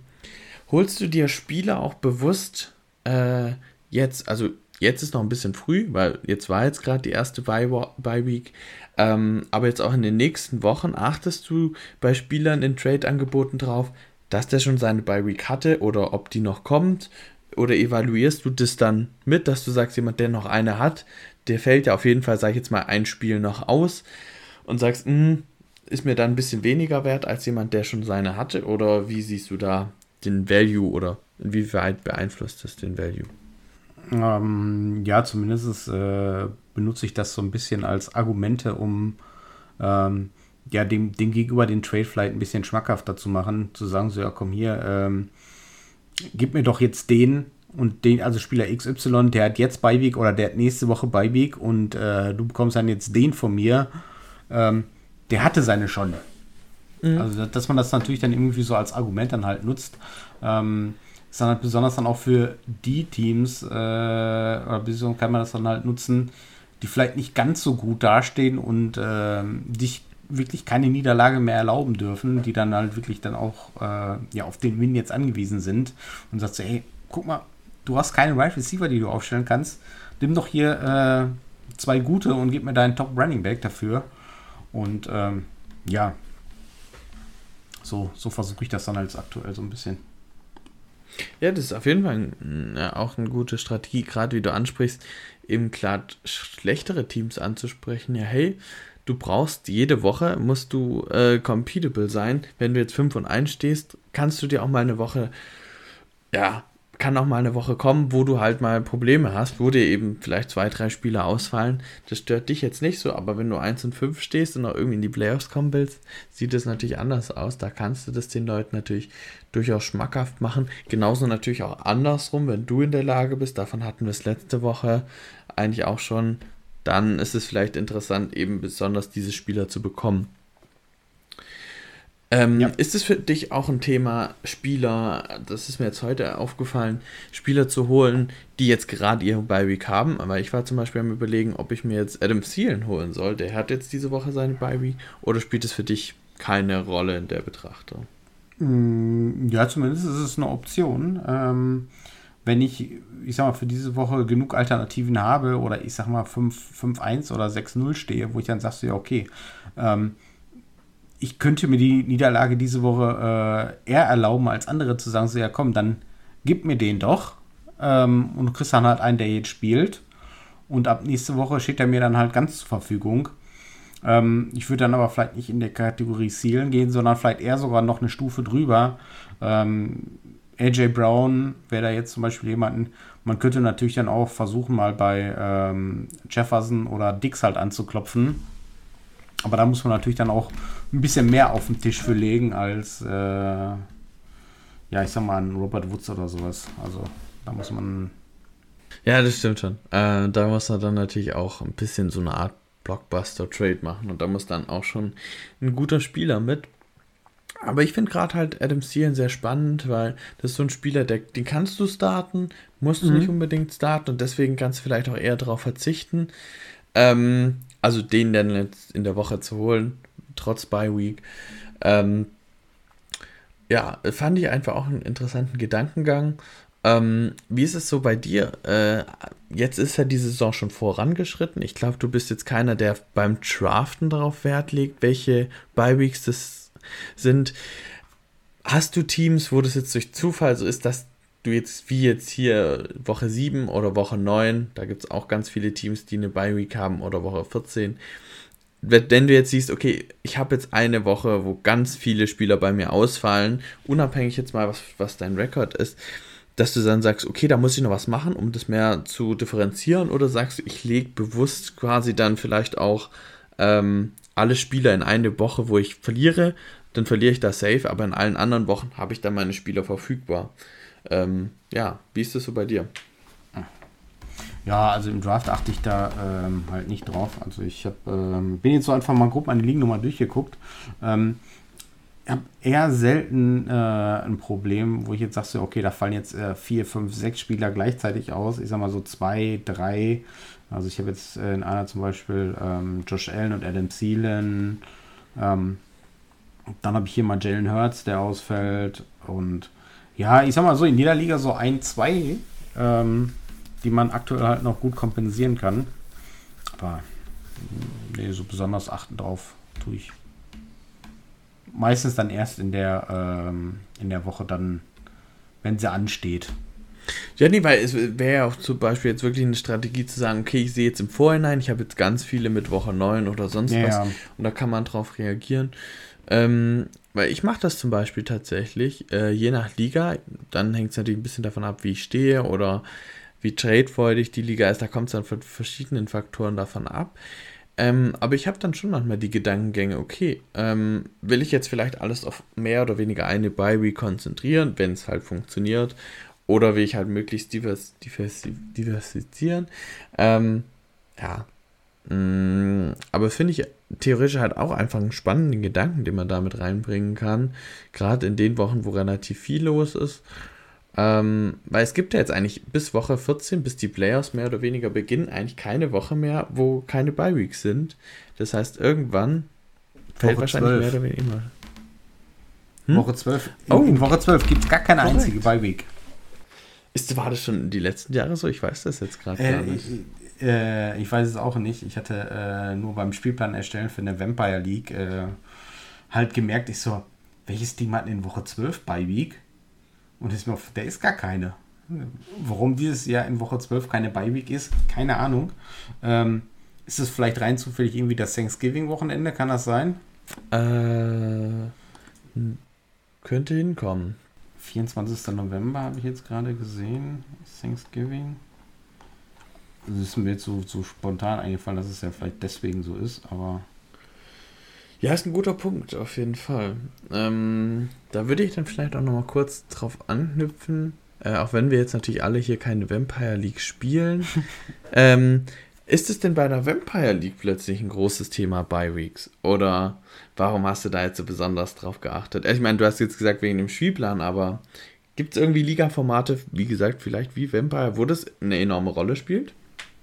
holst du dir Spieler auch bewusst äh, jetzt, also jetzt ist noch ein bisschen früh, weil jetzt war jetzt gerade die erste Bye-Week, ähm, aber jetzt auch in den nächsten Wochen achtest du bei Spielern in Trade-Angeboten drauf, dass der schon seine Bye-Week hatte oder ob die noch kommt oder evaluierst du das dann mit, dass du sagst, jemand, der noch eine hat, der fällt ja auf jeden Fall, sag ich jetzt mal, ein Spiel noch aus und sagst, mh, hm, ist mir dann ein bisschen weniger wert als jemand, der schon seine hatte? Oder wie siehst du da den Value oder inwieweit beeinflusst das den Value? Ähm, ja, zumindest äh, benutze ich das so ein bisschen als Argumente, um ähm, ja, dem, dem gegenüber den Trade vielleicht ein bisschen schmackhafter zu machen, zu sagen, so ja, komm hier, ähm, gib mir doch jetzt den und den, also Spieler XY, der hat jetzt Beiweg oder der hat nächste Woche Beiweg und äh, du bekommst dann jetzt den von mir. Ähm, der hatte seine schon. Mhm. Also, dass man das natürlich dann irgendwie so als Argument dann halt nutzt, ähm, ist dann halt besonders dann auch für die Teams, äh, oder beziehungsweise kann man das dann halt nutzen, die vielleicht nicht ganz so gut dastehen und äh, dich wirklich keine Niederlage mehr erlauben dürfen, die dann halt wirklich dann auch äh, ja, auf den Win jetzt angewiesen sind und sagst, hey, guck mal, du hast keine Right Receiver, die du aufstellen kannst, nimm doch hier äh, zwei gute und gib mir deinen Top Running Back dafür. Und ähm, ja, so, so versuche ich das dann als aktuell so ein bisschen. Ja, das ist auf jeden Fall ein, auch eine gute Strategie, gerade wie du ansprichst, eben klar schlechtere Teams anzusprechen. Ja, hey, du brauchst jede Woche, musst du äh, competable sein. Wenn du jetzt 5 und 1 stehst, kannst du dir auch mal eine Woche, ja, kann auch mal eine Woche kommen, wo du halt mal Probleme hast, wo dir eben vielleicht zwei, drei Spieler ausfallen. Das stört dich jetzt nicht so, aber wenn du 1 und 5 stehst und auch irgendwie in die Playoffs kommen willst, sieht es natürlich anders aus. Da kannst du das den Leuten natürlich durchaus schmackhaft machen. Genauso natürlich auch andersrum, wenn du in der Lage bist, davon hatten wir es letzte Woche eigentlich auch schon, dann ist es vielleicht interessant, eben besonders diese Spieler zu bekommen. Ähm, ja. Ist es für dich auch ein Thema, Spieler, das ist mir jetzt heute aufgefallen, Spieler zu holen, die jetzt gerade ihre Bye-Week haben? Aber ich war zum Beispiel am überlegen, ob ich mir jetzt Adam Thielen holen soll. Der hat jetzt diese Woche seine Bye-Week. Oder spielt es für dich keine Rolle in der Betrachtung? Mm, ja, zumindest ist es eine Option. Ähm, wenn ich, ich sag mal, für diese Woche genug Alternativen habe oder ich sag mal 5-1 oder 6-0 stehe, wo ich dann sagst, ja, okay, ähm, ich könnte mir die Niederlage diese Woche äh, eher erlauben, als andere zu sagen, so ja komm, dann gib mir den doch. Ähm, und Christian hat einen, der jetzt spielt. Und ab nächste Woche steht er mir dann halt ganz zur Verfügung. Ähm, ich würde dann aber vielleicht nicht in der Kategorie Seelen gehen, sondern vielleicht eher sogar noch eine Stufe drüber. Ähm, AJ Brown wäre da jetzt zum Beispiel jemanden, man könnte natürlich dann auch versuchen, mal bei ähm, Jefferson oder Dix halt anzuklopfen aber da muss man natürlich dann auch ein bisschen mehr auf den Tisch für legen als, äh, ja, ich sag mal, ein Robert Woods oder sowas. Also da muss man. Ja, das stimmt schon. Äh, da muss man dann natürlich auch ein bisschen so eine Art Blockbuster-Trade machen und da muss dann auch schon ein guter Spieler mit. Aber ich finde gerade halt Adam Thielen sehr spannend, weil das ist so ein Spieler, der, den kannst du starten, musst du mhm. nicht unbedingt starten und deswegen kannst du vielleicht auch eher darauf verzichten. Ähm, also den dann jetzt in der Woche zu holen, trotz Bye Week. Ähm, ja, fand ich einfach auch einen interessanten Gedankengang. Ähm, wie ist es so bei dir? Äh, jetzt ist ja die Saison schon vorangeschritten. Ich glaube, du bist jetzt keiner, der beim Draften darauf Wert legt, welche Bye-Weeks das sind. Hast du Teams, wo das jetzt durch Zufall so ist, dass du jetzt, wie jetzt hier Woche 7 oder Woche 9, da gibt es auch ganz viele Teams, die eine Bye-Week haben oder Woche 14, wenn du jetzt siehst, okay, ich habe jetzt eine Woche, wo ganz viele Spieler bei mir ausfallen, unabhängig jetzt mal, was, was dein Rekord ist, dass du dann sagst, okay, da muss ich noch was machen, um das mehr zu differenzieren, oder sagst du, ich lege bewusst quasi dann vielleicht auch ähm, alle Spieler in eine Woche, wo ich verliere, dann verliere ich das safe, aber in allen anderen Wochen habe ich dann meine Spieler verfügbar. Ähm, ja, wie ist das so bei dir? Ja, also im Draft achte ich da ähm, halt nicht drauf. Also ich hab, ähm, bin jetzt so einfach mal grob meine Ligen nochmal durchgeguckt. Ähm, habe eher selten äh, ein Problem, wo ich jetzt sage, okay, da fallen jetzt äh, vier, fünf, sechs Spieler gleichzeitig aus. Ich sag mal so zwei, drei. Also ich habe jetzt äh, in einer zum Beispiel ähm, Josh Allen und Adam Thielen. Ähm, dann habe ich hier mal Jalen Hurts, der ausfällt. Und ja, ich sag mal so, in jeder Liga so ein, zwei, ähm, die man aktuell halt noch gut kompensieren kann. Aber nee, so besonders achten drauf tue ich meistens dann erst in der, ähm, in der Woche dann, wenn sie ansteht. Ja, nee, weil es wäre ja auch zum Beispiel jetzt wirklich eine Strategie zu sagen, okay, ich sehe jetzt im Vorhinein, ich habe jetzt ganz viele mit Woche 9 oder sonst ja, was ja. und da kann man drauf reagieren. Ähm, weil ich mache das zum Beispiel tatsächlich, äh, je nach Liga, dann hängt es natürlich ein bisschen davon ab, wie ich stehe oder wie tradefreudig die Liga ist, da kommt es dann von verschiedenen Faktoren davon ab. Ähm, aber ich habe dann schon manchmal die Gedankengänge, okay, ähm, will ich jetzt vielleicht alles auf mehr oder weniger eine Bye-Week konzentrieren, wenn es halt funktioniert, oder will ich halt möglichst divers, divers, diversifizieren? Ähm, ja. Mm, aber finde ich theoretisch halt auch einfach einen spannenden Gedanken, den man damit reinbringen kann. Gerade in den Wochen, wo relativ viel los ist. Ähm, weil es gibt ja jetzt eigentlich bis Woche 14, bis die Playoffs mehr oder weniger beginnen, eigentlich keine Woche mehr, wo keine Bye-Weeks sind. Das heißt, irgendwann fällt Woche wahrscheinlich 12. mehr oder weniger immer. Hm? Woche 12. In, oh. in Woche 12 gibt es gar keine Correct. einzige Bye-Week. Ist, war das schon die letzten Jahre so? Ich weiß das jetzt gerade äh, gar nicht. Ich, äh, ich weiß es auch nicht. Ich hatte äh, nur beim Spielplan erstellen für eine Vampire League äh, halt gemerkt, ich so, welches Team hat in Woche 12 Bye-Week? Und ist mir der ist gar keine. Warum dieses Jahr in Woche 12 keine Beiweek ist, keine Ahnung. Ähm, ist es vielleicht rein zufällig irgendwie das Thanksgiving-Wochenende? Kann das sein? Äh, könnte hinkommen. 24. November habe ich jetzt gerade gesehen. Thanksgiving. Das ist mir jetzt so, so spontan eingefallen, dass es ja vielleicht deswegen so ist, aber. Ja, ist ein guter Punkt, auf jeden Fall. Ähm, da würde ich dann vielleicht auch nochmal kurz drauf anknüpfen, äh, auch wenn wir jetzt natürlich alle hier keine Vampire League spielen. ähm, ist es denn bei der Vampire League plötzlich ein großes Thema bei Weeks? Oder warum hast du da jetzt so besonders drauf geachtet? Ich meine, du hast jetzt gesagt wegen dem Spielplan, aber gibt es irgendwie Liga-Formate, wie gesagt, vielleicht wie Vampire, wo das eine enorme Rolle spielt?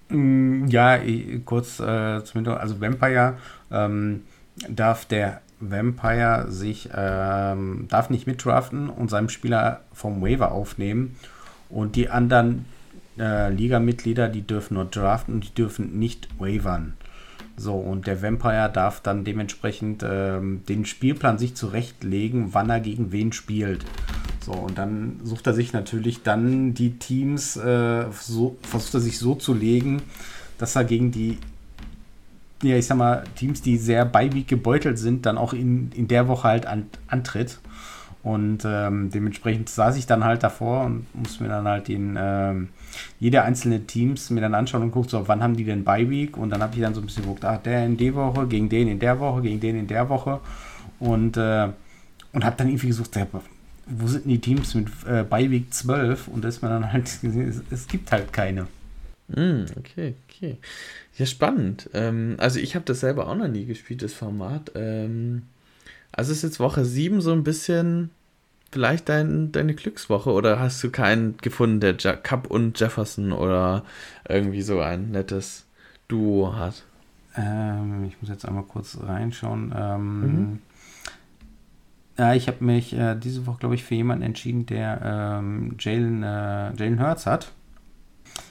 Mm, ja, kurz äh, zumindest, also Vampire ähm, darf der Vampire sich ähm, darf nicht mitdraften und seinem Spieler vom Waiver aufnehmen und die anderen äh, Liga-Mitglieder, die dürfen nur draften und die dürfen nicht wavern. So, und der Vampire darf dann dementsprechend ähm, den Spielplan sich zurechtlegen, wann er gegen wen spielt. So, und dann sucht er sich natürlich dann die Teams, äh, so, versucht er sich so zu legen, dass er gegen die ja, ich sag mal, Teams, die sehr beiweek gebeutelt sind, dann auch in, in der Woche halt an, antritt. Und ähm, dementsprechend saß ich dann halt davor und muss mir dann halt den, ähm, jede einzelne Teams mir dann anschauen und guckt so, wann haben die denn Beiweek? Und dann habe ich dann so ein bisschen geguckt, ach, der in der Woche, gegen den in der Woche, gegen den in der Woche. Und, äh, und habe dann irgendwie gesucht, ja, wo sind denn die Teams mit äh, Beiweek 12? Und da ist man dann halt gesehen, es, es gibt halt keine. Mm, okay, okay. Ja, spannend. Ähm, also ich habe das selber auch noch nie gespielt, das Format. Ähm, also ist jetzt Woche 7 so ein bisschen vielleicht dein, deine Glückswoche oder hast du keinen gefunden, der ja Cup und Jefferson oder irgendwie so ein nettes Duo hat? Ähm, ich muss jetzt einmal kurz reinschauen. Ähm, mhm. Ja, ich habe mich äh, diese Woche, glaube ich, für jemanden entschieden, der ähm, Jalen, äh, Jalen Hurts hat.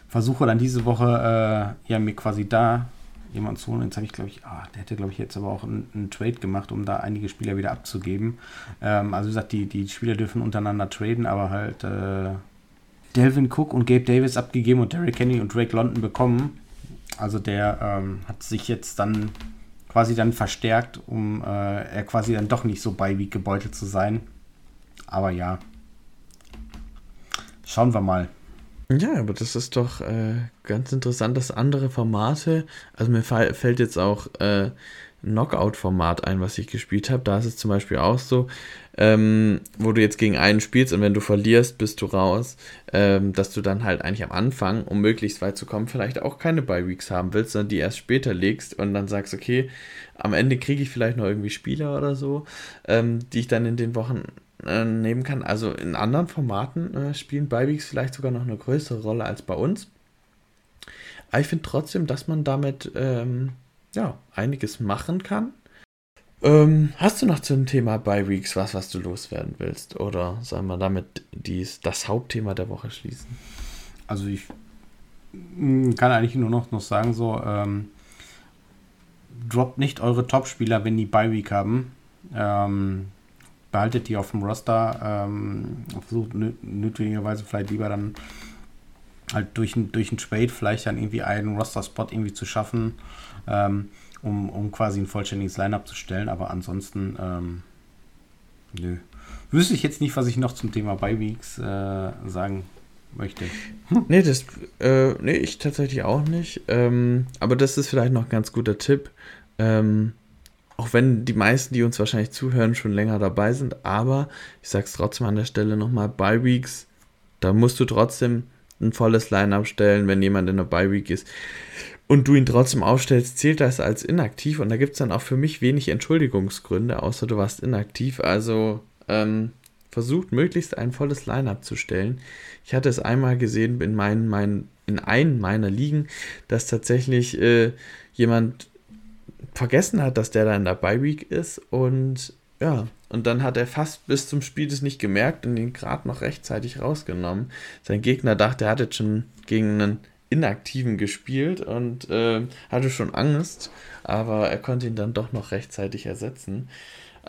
Versuche dann diese Woche äh, ja mir quasi da jemanden zu holen. Jetzt habe ich, glaube ich, ah, der hätte, glaube ich, jetzt aber auch einen, Trade gemacht, um da einige Spieler wieder abzugeben. Ähm, also wie gesagt, die, die Spieler dürfen untereinander traden, aber halt äh, Delvin Cook und Gabe Davis abgegeben und Derrick Kenny und Drake London bekommen. Also der ähm, hat sich jetzt dann quasi dann verstärkt, um äh, er quasi dann doch nicht so bei wie gebeutelt zu sein. Aber ja, schauen wir mal. Ja, aber das ist doch äh, ganz interessant, dass andere Formate, also mir fällt jetzt auch äh, Knockout-Format ein, was ich gespielt habe. Da ist es zum Beispiel auch so, ähm, wo du jetzt gegen einen spielst und wenn du verlierst, bist du raus, ähm, dass du dann halt eigentlich am Anfang, um möglichst weit zu kommen, vielleicht auch keine Bye-Weeks haben willst, sondern die erst später legst und dann sagst, okay, am Ende kriege ich vielleicht noch irgendwie Spieler oder so, ähm, die ich dann in den Wochen äh, nehmen kann. Also in anderen Formaten äh, spielen Bye-Weeks vielleicht sogar noch eine größere Rolle als bei uns. Aber ich finde trotzdem, dass man damit ähm, ja, einiges machen kann. Ähm, hast du noch zum Thema Bye Weeks was, was du loswerden willst? Oder sollen wir damit dies, das Hauptthema der Woche schließen? Also ich mm, kann eigentlich nur noch, noch sagen, so, ähm, droppt nicht eure Top-Spieler, wenn die Bye Week haben. Ähm, behaltet die auf dem Roster. Ähm, versucht nötigerweise vielleicht lieber dann halt durch, durch einen Trade vielleicht dann irgendwie einen Roster-Spot irgendwie zu schaffen ähm, um, um quasi ein vollständiges Line-Up zu stellen. Aber ansonsten, ähm, nö. Wüsste ich jetzt nicht, was ich noch zum Thema Bye-Weeks äh, sagen möchte. Hm. Nee, das, äh, nee, ich tatsächlich auch nicht. Ähm, aber das ist vielleicht noch ein ganz guter Tipp. Ähm, auch wenn die meisten, die uns wahrscheinlich zuhören, schon länger dabei sind, aber ich sag's trotzdem an der Stelle nochmal, Bye Weeks, da musst du trotzdem ein volles Line-Up stellen, wenn jemand in der Bye Week ist und du ihn trotzdem aufstellst, zählt das als inaktiv und da gibt es dann auch für mich wenig Entschuldigungsgründe, außer du warst inaktiv. Also ähm, versucht möglichst ein volles Line-up zu stellen. Ich hatte es einmal gesehen in, meinen, meinen, in einen meiner Ligen, dass tatsächlich äh, jemand vergessen hat, dass der da in der Bye-Week ist und ja, und dann hat er fast bis zum Spiel das nicht gemerkt und ihn gerade noch rechtzeitig rausgenommen. Sein Gegner dachte, er hatte schon gegen einen Inaktiven gespielt und äh, hatte schon Angst, aber er konnte ihn dann doch noch rechtzeitig ersetzen.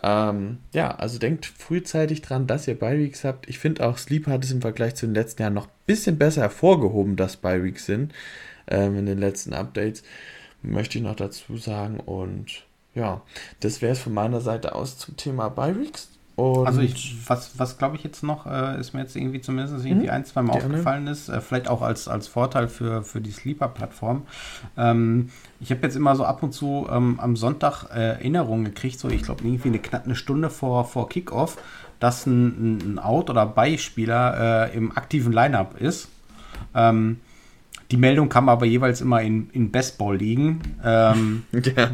Ähm, ja, also denkt frühzeitig dran, dass ihr Bi-Weeks habt. Ich finde auch, Sleep hat es im Vergleich zu den letzten Jahren noch ein bisschen besser hervorgehoben, dass Bi-Weeks sind ähm, in den letzten Updates. Möchte ich noch dazu sagen. Und ja, das wäre es von meiner Seite aus zum Thema Bi-Weeks. Und also ich, was, was glaube ich jetzt noch, äh, ist mir jetzt irgendwie zumindest irgendwie mhm. ein, zwei Mal Gerne. aufgefallen ist, äh, vielleicht auch als, als Vorteil für, für die Sleeper-Plattform. Ähm, ich habe jetzt immer so ab und zu ähm, am Sonntag äh, Erinnerungen gekriegt, so ich glaube irgendwie eine knapp eine Stunde vor, vor Kickoff, dass ein, ein Out- oder Beispieler äh, im aktiven Lineup ist. Ähm, die Meldung kam aber jeweils immer in, in Bestball liegen. Ähm, ja.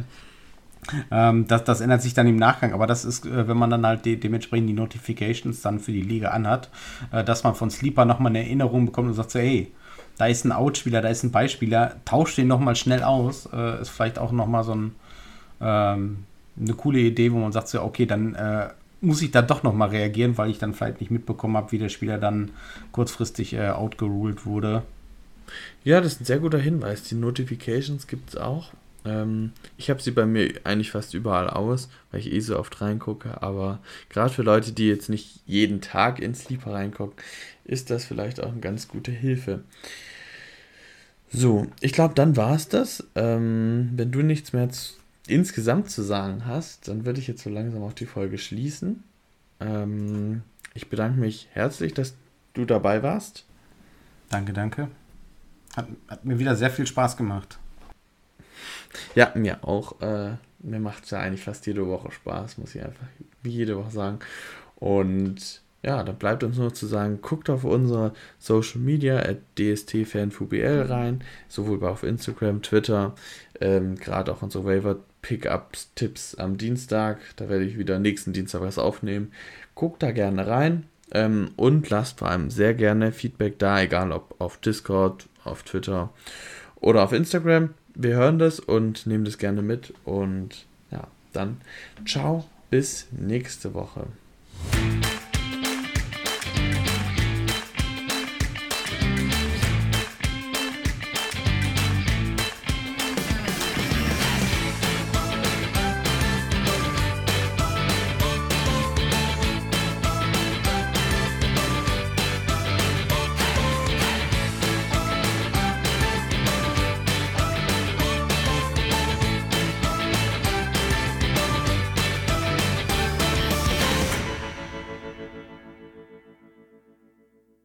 Ähm, das, das ändert sich dann im Nachgang, aber das ist, äh, wenn man dann halt de dementsprechend die Notifications dann für die Liga anhat, äh, dass man von Sleeper nochmal eine Erinnerung bekommt und sagt so, hey, da ist ein Outspieler, da ist ein Beispieler, tauscht den nochmal schnell aus, äh, ist vielleicht auch nochmal so ein, ähm, eine coole Idee, wo man sagt so, okay, dann äh, muss ich da doch nochmal reagieren, weil ich dann vielleicht nicht mitbekommen habe, wie der Spieler dann kurzfristig äh, outgeruled wurde. Ja, das ist ein sehr guter Hinweis. Die Notifications gibt es auch. Ähm, ich habe sie bei mir eigentlich fast überall aus, weil ich eh so oft reingucke. Aber gerade für Leute, die jetzt nicht jeden Tag in Sleeper reingucken, ist das vielleicht auch eine ganz gute Hilfe. So, ich glaube, dann war es das. Ähm, wenn du nichts mehr insgesamt zu sagen hast, dann würde ich jetzt so langsam auch die Folge schließen. Ähm, ich bedanke mich herzlich, dass du dabei warst. Danke, danke. Hat, hat mir wieder sehr viel Spaß gemacht. Ja, mir auch. Äh, mir macht es ja eigentlich fast jede Woche Spaß, muss ich einfach wie jede Woche sagen. Und ja, dann bleibt uns nur zu sagen, guckt auf unsere Social Media at dstfanfubl rein, sowohl auf Instagram, Twitter, ähm, gerade auch unsere Waiver Pickups Tipps am Dienstag. Da werde ich wieder nächsten Dienstag was aufnehmen. Guckt da gerne rein ähm, und lasst vor allem sehr gerne Feedback da, egal ob auf Discord, auf Twitter oder auf Instagram wir hören das und nehmen das gerne mit. Und ja, dann ciao, bis nächste Woche.